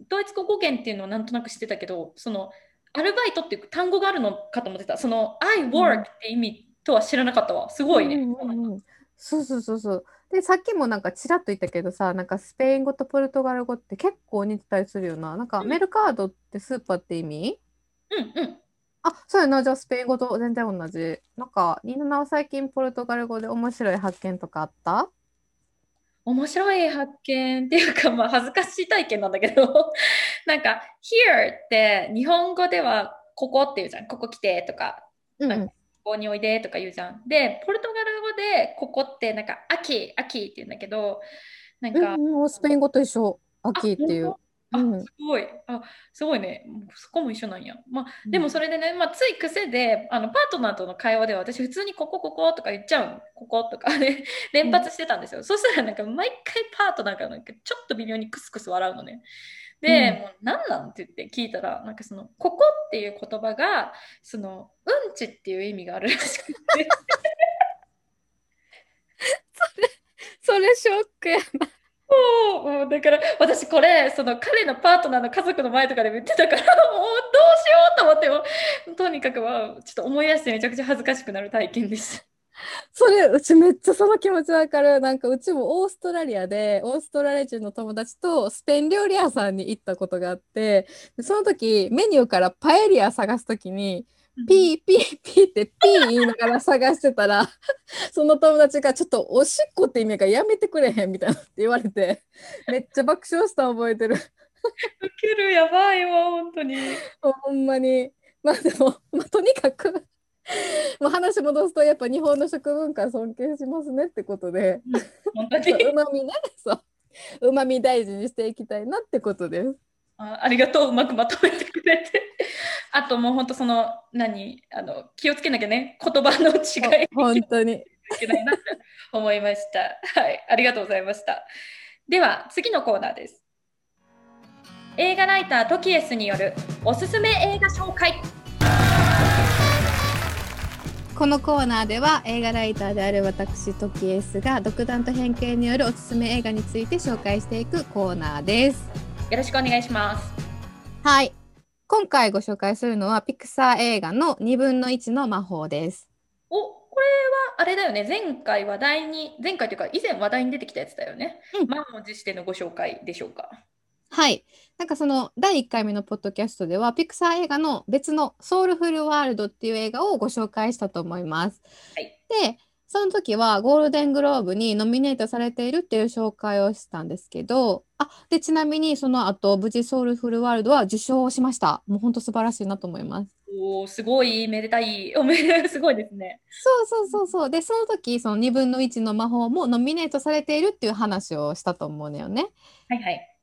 ドイツ語語源っていうのはなんとなく知ってたけど、そのアルバイトっていう単語があるのかと思ってた。その I work って意味とは知らなかったわ。すごいね。うんうんうんそうそうそうそう。で、さっきもなんかちらっと言ったけどさ、なんかスペイン語とポルトガル語って結構似てたりするよな。なんかうんメルカードってスーパーって意味？うんうん。あ、そうやな。じゃあスペイン語と全然同じ。なんか、ニーナナは最近ポルトガル語で面白い発見とかあった？面白い発見っていうか、まあ、恥ずかしい体験なんだけど、なんか、here って日本語ではここって言うじゃん。ここ来てとか、うんここにおいでとか言うじゃん。で、ポルトガル語でここってなんか、秋、秋って言うんだけど、なんうんか、うんうん、スペイン語と一緒。秋っていう。あ、うんすごい。あ、すごいね。そこも一緒なんや。まあ、でもそれでね、まあ、つい癖で、あの、パートナーとの会話では私普通にここ、こことか言っちゃうの。こことか ね、連発してたんですよ。そしたらなんか毎回パートナーがなんかちょっと微妙にクスクス笑うのね。で、うんもう何なんって言って聞いたら、なんかその、ここっていう言葉が、その、うんちっていう意味があるらしくて。それショックやな。そうもうだから私これその彼のパートナーの家族の前とかでも言ってたからもうどうしようと思ってもとにかくはちょっと思い出してめちゃくちゃ恥ずかしくなる体験でした。それうちめっちゃその気持ちわかるなんかうちもオーストラリアでオーストラリア人の友達とスペイン料理屋さんに行ったことがあってでその時メニューからパエリア探す時にピーピーピーってピー言いながら探してたら その友達がちょっとおしっこって意味がやめてくれへんみたいなって言われてめっちゃ爆笑した覚えてる。ウケるやばいわ本当に。ほんまに。まあでも、まあ、とにかくもう話戻すとやっぱ日本の食文化尊敬しますねってことで。本当に？うまみね。そう。うまみ大事にしていきたいなってことですあありがとう。うまくまとめてくれて。あともう本当その何？あの気をつけなきゃね。言葉の違い。本当に。いけないな。と思いました。はい、ありがとうございました。では次のコーナーです。映画ライタートキエスによるおすすめ映画紹介。このコーナーでは映画ライターである私トキエスが独断と偏見によるおすすめ映画について紹介していくコーナーですよろしくお願いします。はい今回ご紹介するのはピクサー映画の2分の1の魔法ですお、これはあれだよね。前回話題に前回というか以前話題に出てきたやつだよね。うん満を持してのご紹介でしょうか。はいなんかその第1回目のポッドキャストではピクサー映画の別のソウルフルワールドっていう映画をご紹介したと思います。はいでその時はゴールデングローブにノミネートされているっていう紹介をしたんですけどあでちなみにその後無事ソウルフルワールドは受賞をしました。もう本当素晴らしいなと思います。おーすごいめでたい。おめで すごいですね。そうそうそうそうでその時その2分の1の魔法もノミネートされているっていう話をしたと思うのよね。はいはい。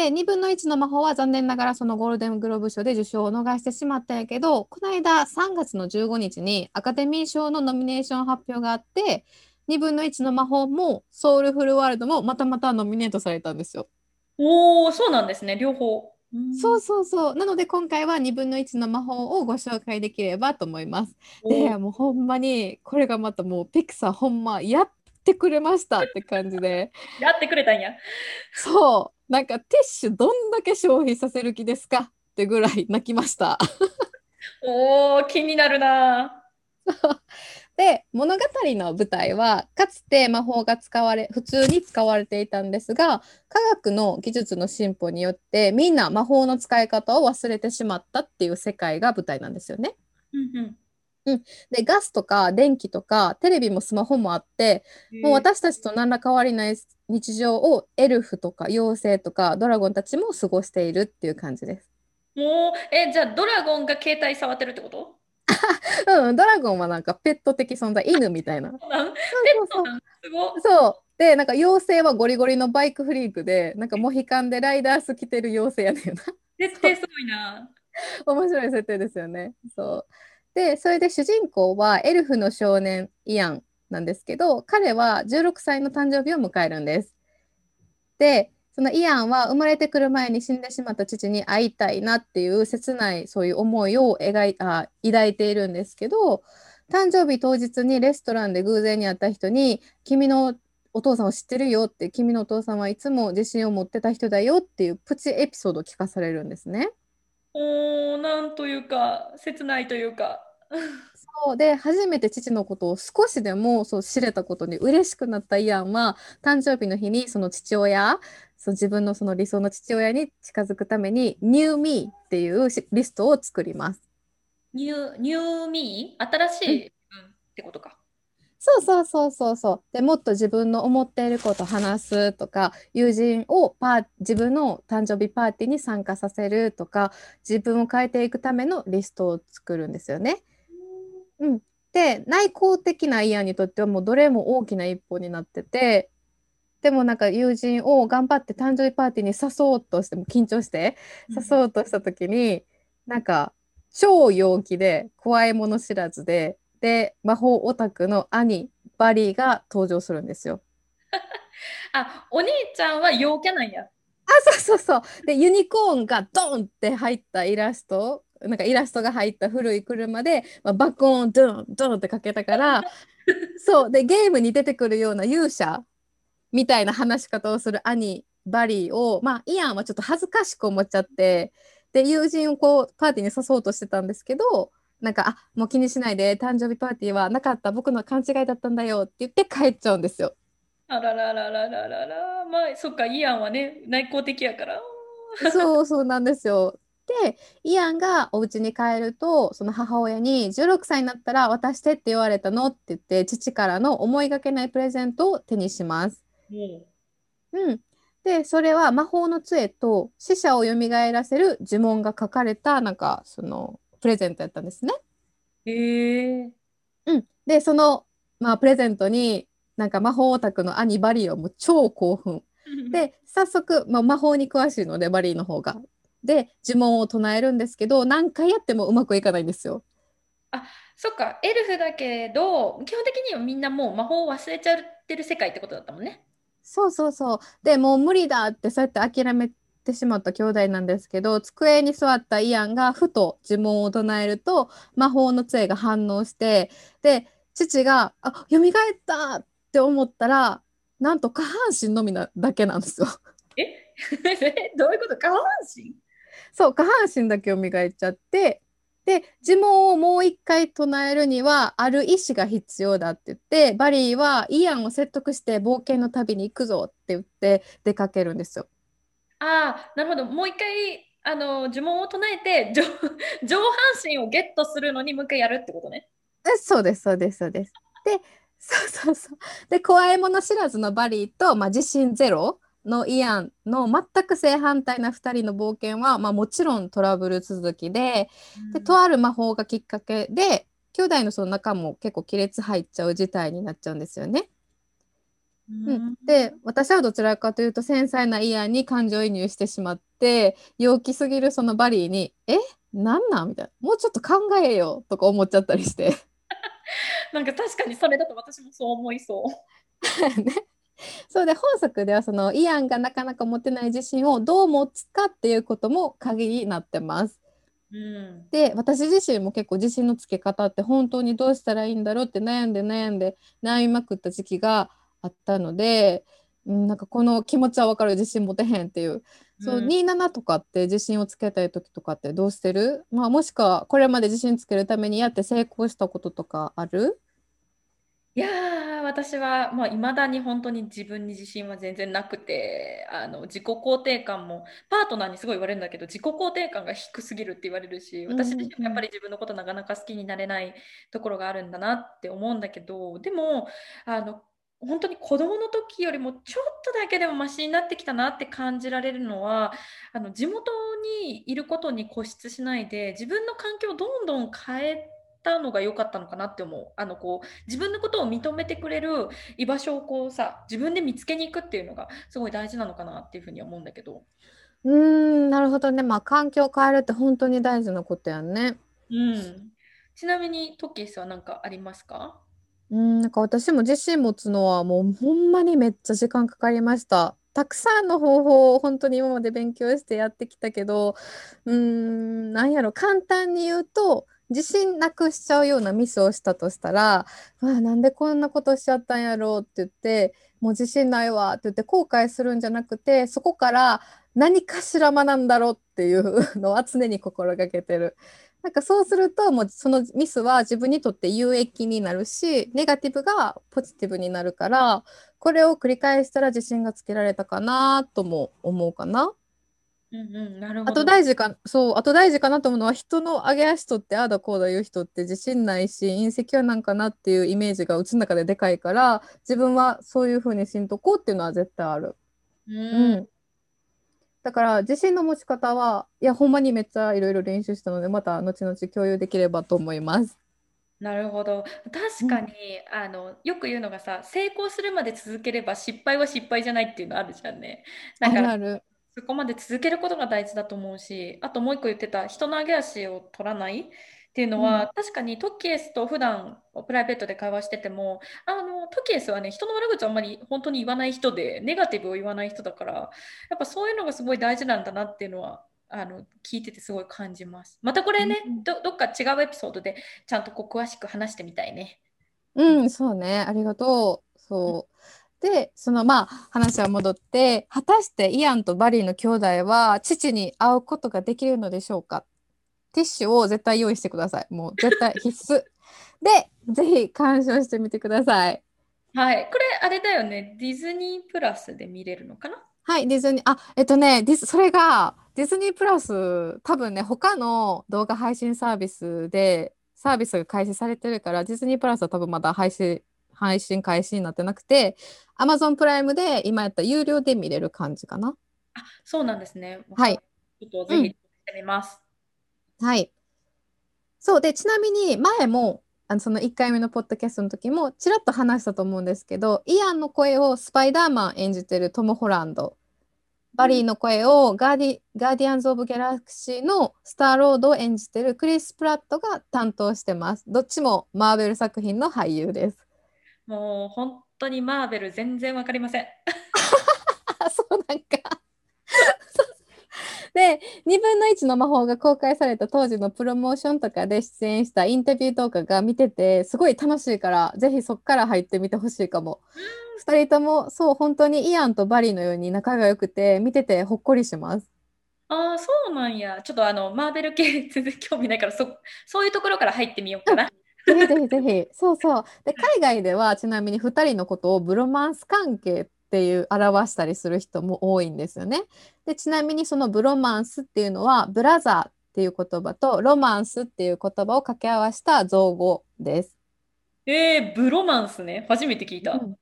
で2分の1の魔法は残念ながらそのゴールデングローブ賞で受賞を逃してしまったんやけどこの間3月の15日にアカデミー賞のノミネーション発表があって2分の1の魔法もソウルフルワールドもまたまたノミネートされたんですよ。おお、そうなんですね。両方。うんそうそうそうなので今回は2分の1の魔法をご紹介できればと思います。でもうほんまにこれがまたもうピクサーほんまやってくれましたって感じでやってくれたんや。そうなんかティッシュどんだけ消費させる気ですか？ってぐらい泣きました。おお、気になるな。で物語の舞台はかつて魔法が使われ普通に使われていたんですが科学の技術の進歩によってみんな魔法の使い方を忘れてしまったっていう世界が舞台なんですよね。うんうん。でガスとか電気とかテレビもスマホもあってもう私たちと何ら変わりない日常をエルフとか妖精とかドラゴンたちも過ごしているっていう感じです。もう、え、じゃあドラゴンが携帯触ってるってこと？うん、ドラゴンはなんかペット的存在犬みたいな。そう。で、なんか妖精はゴリゴリのバイクフリークで、なんかモヒカンでライダース着てる妖精やねんな。絶対すごいな。面白い設定ですよね。そう。で、それで主人公はエルフの少年イアンなんですけど、彼は16歳の誕生日を迎えるんです。で、そのイアンは生まれてくる前に死んでしまった父に会いたいなっていう切ないそういう思いを描いあ抱いているんですけど、誕生日当日にレストランで偶然に会った人に「君のお父さんを知ってるよ」って「君のお父さんはいつも自信を持ってた人だよ」っていうプチエピソードを聞かされるんですね。おー、なんというか、切ないというか。そうで初めて父のことを少しでもそう知れたことに嬉しくなったイアンは誕生日の日にその父親そう自分のその理想の父親に近づくために「New Me」っていうしリストを作ります。ニュー、ニューミー？新しい、うん、ってことか。そうそうそうそうそう。でもっと自分の思っていることを話すとか友人をパー自分の誕生日パーティーに参加させるとか自分を変えていくためのリストを作るんですよね。うん、で内向的なイアンにとってはもうどれも大きな一歩になっててでもなんか友人を頑張って誕生日パーティーに誘おうとしても緊張して誘おうとした時に、なんか超陽気で怖いもの知らずでで魔法オタクの兄バリーが登場するんですよ。あ、お兄ちゃんは陽キャなんや。あそうそうそうでユニコーンがドンって入ったイラストなんかイラストが入った古い車で、まあ、爆音ドンドンってかけたから そうでゲームに出てくるような勇者みたいな話し方をする兄バリーを、まあ、イアンはちょっと恥ずかしく思っちゃってで友人をこうパーティーに誘おうとしてたんですけどなんか、あ、もう気にしないで、誕生日パーティーはなかった、僕の勘違いだったんだよって言って帰っちゃうんですよ。あららららららら。まあ、そっか、イアンはね、内向的やから。そうそうなんですよ。で、イアンがお家に帰ると、その母親に16歳になったら渡してって言われたのって言って、父からの思いがけないプレゼントを手にします。うん、うん、で、それは魔法の杖と死者を蘇らせる呪文が書かれた、なんか、その、プレゼントやったんですね。へえうん。で、その、まあ、プレゼントに、なんか魔法オタクの兄バリーはもう超興奮。で、早速、まあ、魔法に詳しいので、バリーの方が。で、呪文を唱えるんですけど、何回やってもうまくいかないんですよ。あ、そっか、エルフだけど、基本的にはみんなもう魔法を忘れちゃってる世界ってことだったもんね。そうそうそう。でもう無理だってそうやって諦めてしまった兄弟なんですけど机に座ったイアンがふと呪文を唱えると魔法の杖が反応してで父が「あ蘇った!」って思ったらなんと下半身のみなだけなんですよ。え？どういうこと？下半身？そう下半身だけ蘇っちゃってで呪文をもう一回唱えるにはある意志が必要だって言ってバリーはイアンを説得して冒険の旅に行くぞって言って出かけるんですよ。ああなるほどもう一回あの呪文を唱えて上 上半身をゲットするのにもう一回やるってことね。そうですそうですそうです。でそうそうそう。で怖いもの知らずのバリーと、まあ、自信ゼロのイアンの全く正反対な2人の冒険は、まあ、もちろんトラブル続きでうん、でとある魔法がきっかけで兄弟のその仲も結構亀裂入っちゃう事態になっちゃうんですよね。うん、うん、で私はどちらかというと繊細なイアンに感情移入してしまって陽気すぎるそのバリーに「え？なんなん?」みたいな「もうちょっと考えよ」とか思っちゃったりして。なんか確かにそれだと私もそう思いそう。ねそうで本作ではそのイアンがなかなか持てない自信をどう持つかっていうことも鍵になってます。うん、で私自身も結構自信のつけ方って本当にどうしたらいいんだろうって悩んで悩んで悩みまくった時期があったので、うん、なんかこの気持ちは分かる。自信持てへんっていう。そう、27とかって自信をつけたい時とかってどうしてる、まあ、もしくはこれまで自信つけるためにやって成功したこととかある？いやー、私は、まあ、未だに本当に自分に自信は全然なくて、あの、自己肯定感も、パートナーにすごい言われるんだけど、自己肯定感が低すぎるって言われるし、私自身もやっぱり自分のことなかなか好きになれないところがあるんだなって思うんだけど、でも、あの、本当に子供の時よりもちょっとだけでもマシになってきたなって感じられるのはあの地元にいることに固執しないで自分の環境をどんどん変えたのが良かったのかなって思う。あのこう自分のことを認めてくれる居場所をこうさ自分で見つけに行くっていうのがすごい大事なのかなっていうふうに思うんだけど。うーんなるほどね。まあ環境を変えるって本当に大事なことやんね。うん。ちなみにトッキーさん何かありますか？うんなんか私も自信持つのはもうほんまにめっちゃ時間かかりました。たくさんの方法を本当に今まで勉強してやってきたけどうーんなんやろ簡単に言うと自信なくしちゃうようなミスをしたとしたら「わあなんでこんなことしちゃったんやろ」うって言って「もう自信ないわ」って言って後悔するんじゃなくてそこから何かしら学んだろうっていうのは常に心がけてる。なんかそうするともうそのミスは自分にとって有益になるしネガティブがポジティブになるからこれを繰り返したら自信がつけられたかなとも思うかな。うんうん、なるほど。あと大事か、そう、あと大事かなと思うのは、人の上げ足取って、ああだこうだ言う人って自信ないし、隕石はなんかなっていうイメージがうちの中ででかいから、自分はそういうふうにしんとこうっていうのは絶対ある。うん、うん、だから、自信の持ち方は、いや、ほんまにめっちゃいろいろ練習したので、また後々共有できればと思います。なるほど。確かに、うん、あの、よく言うのがさ、成功するまで続ければ失敗は失敗じゃないっていうのあるじゃんね。だから、そこまで続けることが大事だと思うし、あともう一個言ってた人の上げ足を取らないっていうのは、うん、確かにトキエスと普段プライベートで会話してても、あのトキエスはね、人の悪口あんまり本当に言わない人で、ネガティブを言わない人だから、やっぱそういうのがすごい大事なんだなっていうのは、あの聞いててすごい感じます。またこれね、うん、どどっか違うエピソードでちゃんとこう詳しく話してみたいね。うん、そうね、ありがとう。そう。でそのまあ話は戻って果たしてイアンとバリーの兄弟は父に会うことができるのでしょうか？ティッシュを絶対用意してください。もう絶対必須。で、ぜひ鑑賞してみてください。はい。これ、あれだよね。ディズニープラスで見れるのかな？はい、ディズニー、あ、えっとね、ディズ、それが、ディズニープラス、多分ね、他の動画配信サービスで、サービスが開始されてるから、ディズニープラスは多分まだ配信、配信開始になってなくて、アマゾンプライムで今やったら有料で見れる感じかな。あ、そうなんですね。はい。ちょっとぜひしてみます。はい。そうで、ちなみに前も、あのその1回目のポッドキャストの時もちらっと話したと思うんですけど、イアンの声をスパイダーマン演じてるトム・ホランド、バリーの声をガーディ、ガーディアンズ・オブ・ギャラクシーのスター・ロードを演じてるクリス・プラットが担当してます。どっちもマーベル作品の俳優です。もう本当にマーベル全然わかりません。あ そうなんかで2分の1の魔法が公開された当時のプロモーションとかで出演したインタビュー動画が見ててすごい楽しいからぜひそっから入ってみてほしいかも。2人ともそう本当にイアンとバリのように仲が良くて見ててほっこりします。ああ、そうなんや。ちょっとあの、マーベル系全然 興味ないから、そ、そういうところから入ってみようかな。ぜひぜひぜひそうそう。で海外ではちなみに2人のことをブロマンス関係っていう表したりする人も多いんですよね。でちなみにそのブロマンスっていうのはブラザーっていう言葉とロマンスっていう言葉を掛け合わせた造語です。えー、ブロマンスね。初めて聞いた。うん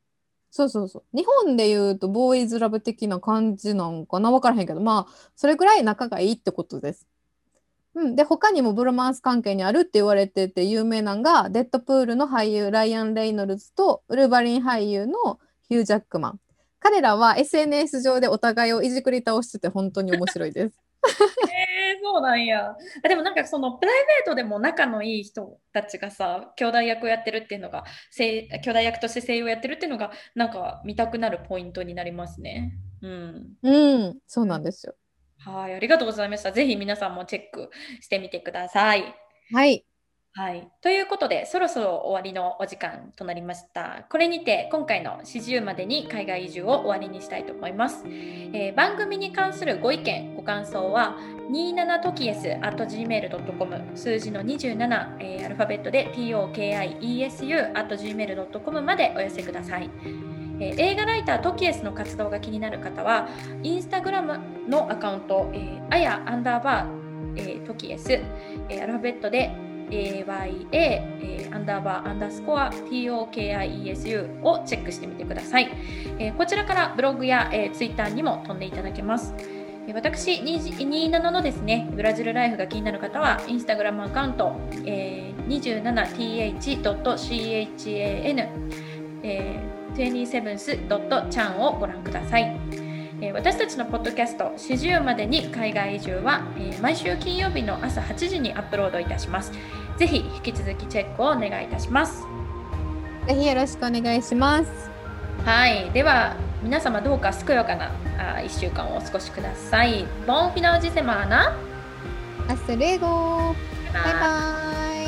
そうそうそう。日本で言うとボーイズラブ的な感じなんかな？分からへんけどまあそれぐらい仲がいいってことです。うん、で他にもブロマンス関係にあるって言われてて有名なのがデッドプールの俳優ライアン・レイノルズとウルヴァリン俳優のヒュー・ジャックマン。彼らは SNS 上でお互いをいじくり倒してて本当に面白いです。えー、そうなんや。あでもなんかそのプライベートでも仲のいい人たちがさ、兄弟役をやってるっていうのが、声兄弟役として声優をやってるっていうのが、なんか見たくなるポイントになりますね。うん。うん、そうなんですよ。はい、ありがとうございました。ぜひ皆さんもチェックしてみてください。はい。はい。ということで、そろそろ終わりのお時間となりました。これにて、今回の四十までに海外移住を終わりにしたいと思います。えー番組に関するご意見、ご感想は、27トキエス at gmail.com 数字の27、えーアルファベットで tokiesu at gmail.com までお寄せください。えー映画ライタートキエスの活動が気になる方は、インスタグラムのアカウント、えー、あやアンダーバー、えートキエス、えアルファベットで AYA、えーアンダーバーアンダースコア TOKIESU をチェックしてみてください。えーこちらからブログや、えー、ツイッターにも飛んでいただけます。えー私、27のですね、ブラジルライフが気になる方は、インスタグラムアカウント、えー、27th.chan、えー、27th.chan をご覧ください。えー私たちのポッドキャスト「四十までに海外移住は」えー毎週金曜日の朝8時にアップロードいたします。ぜひ引き続きチェックをお願いいたします。ぜひよろしくお願いします。はい、では皆様どうか健やかなあ1週間をお過ごしください。ボンフィナウジセマーナ。アステレゴバイバイ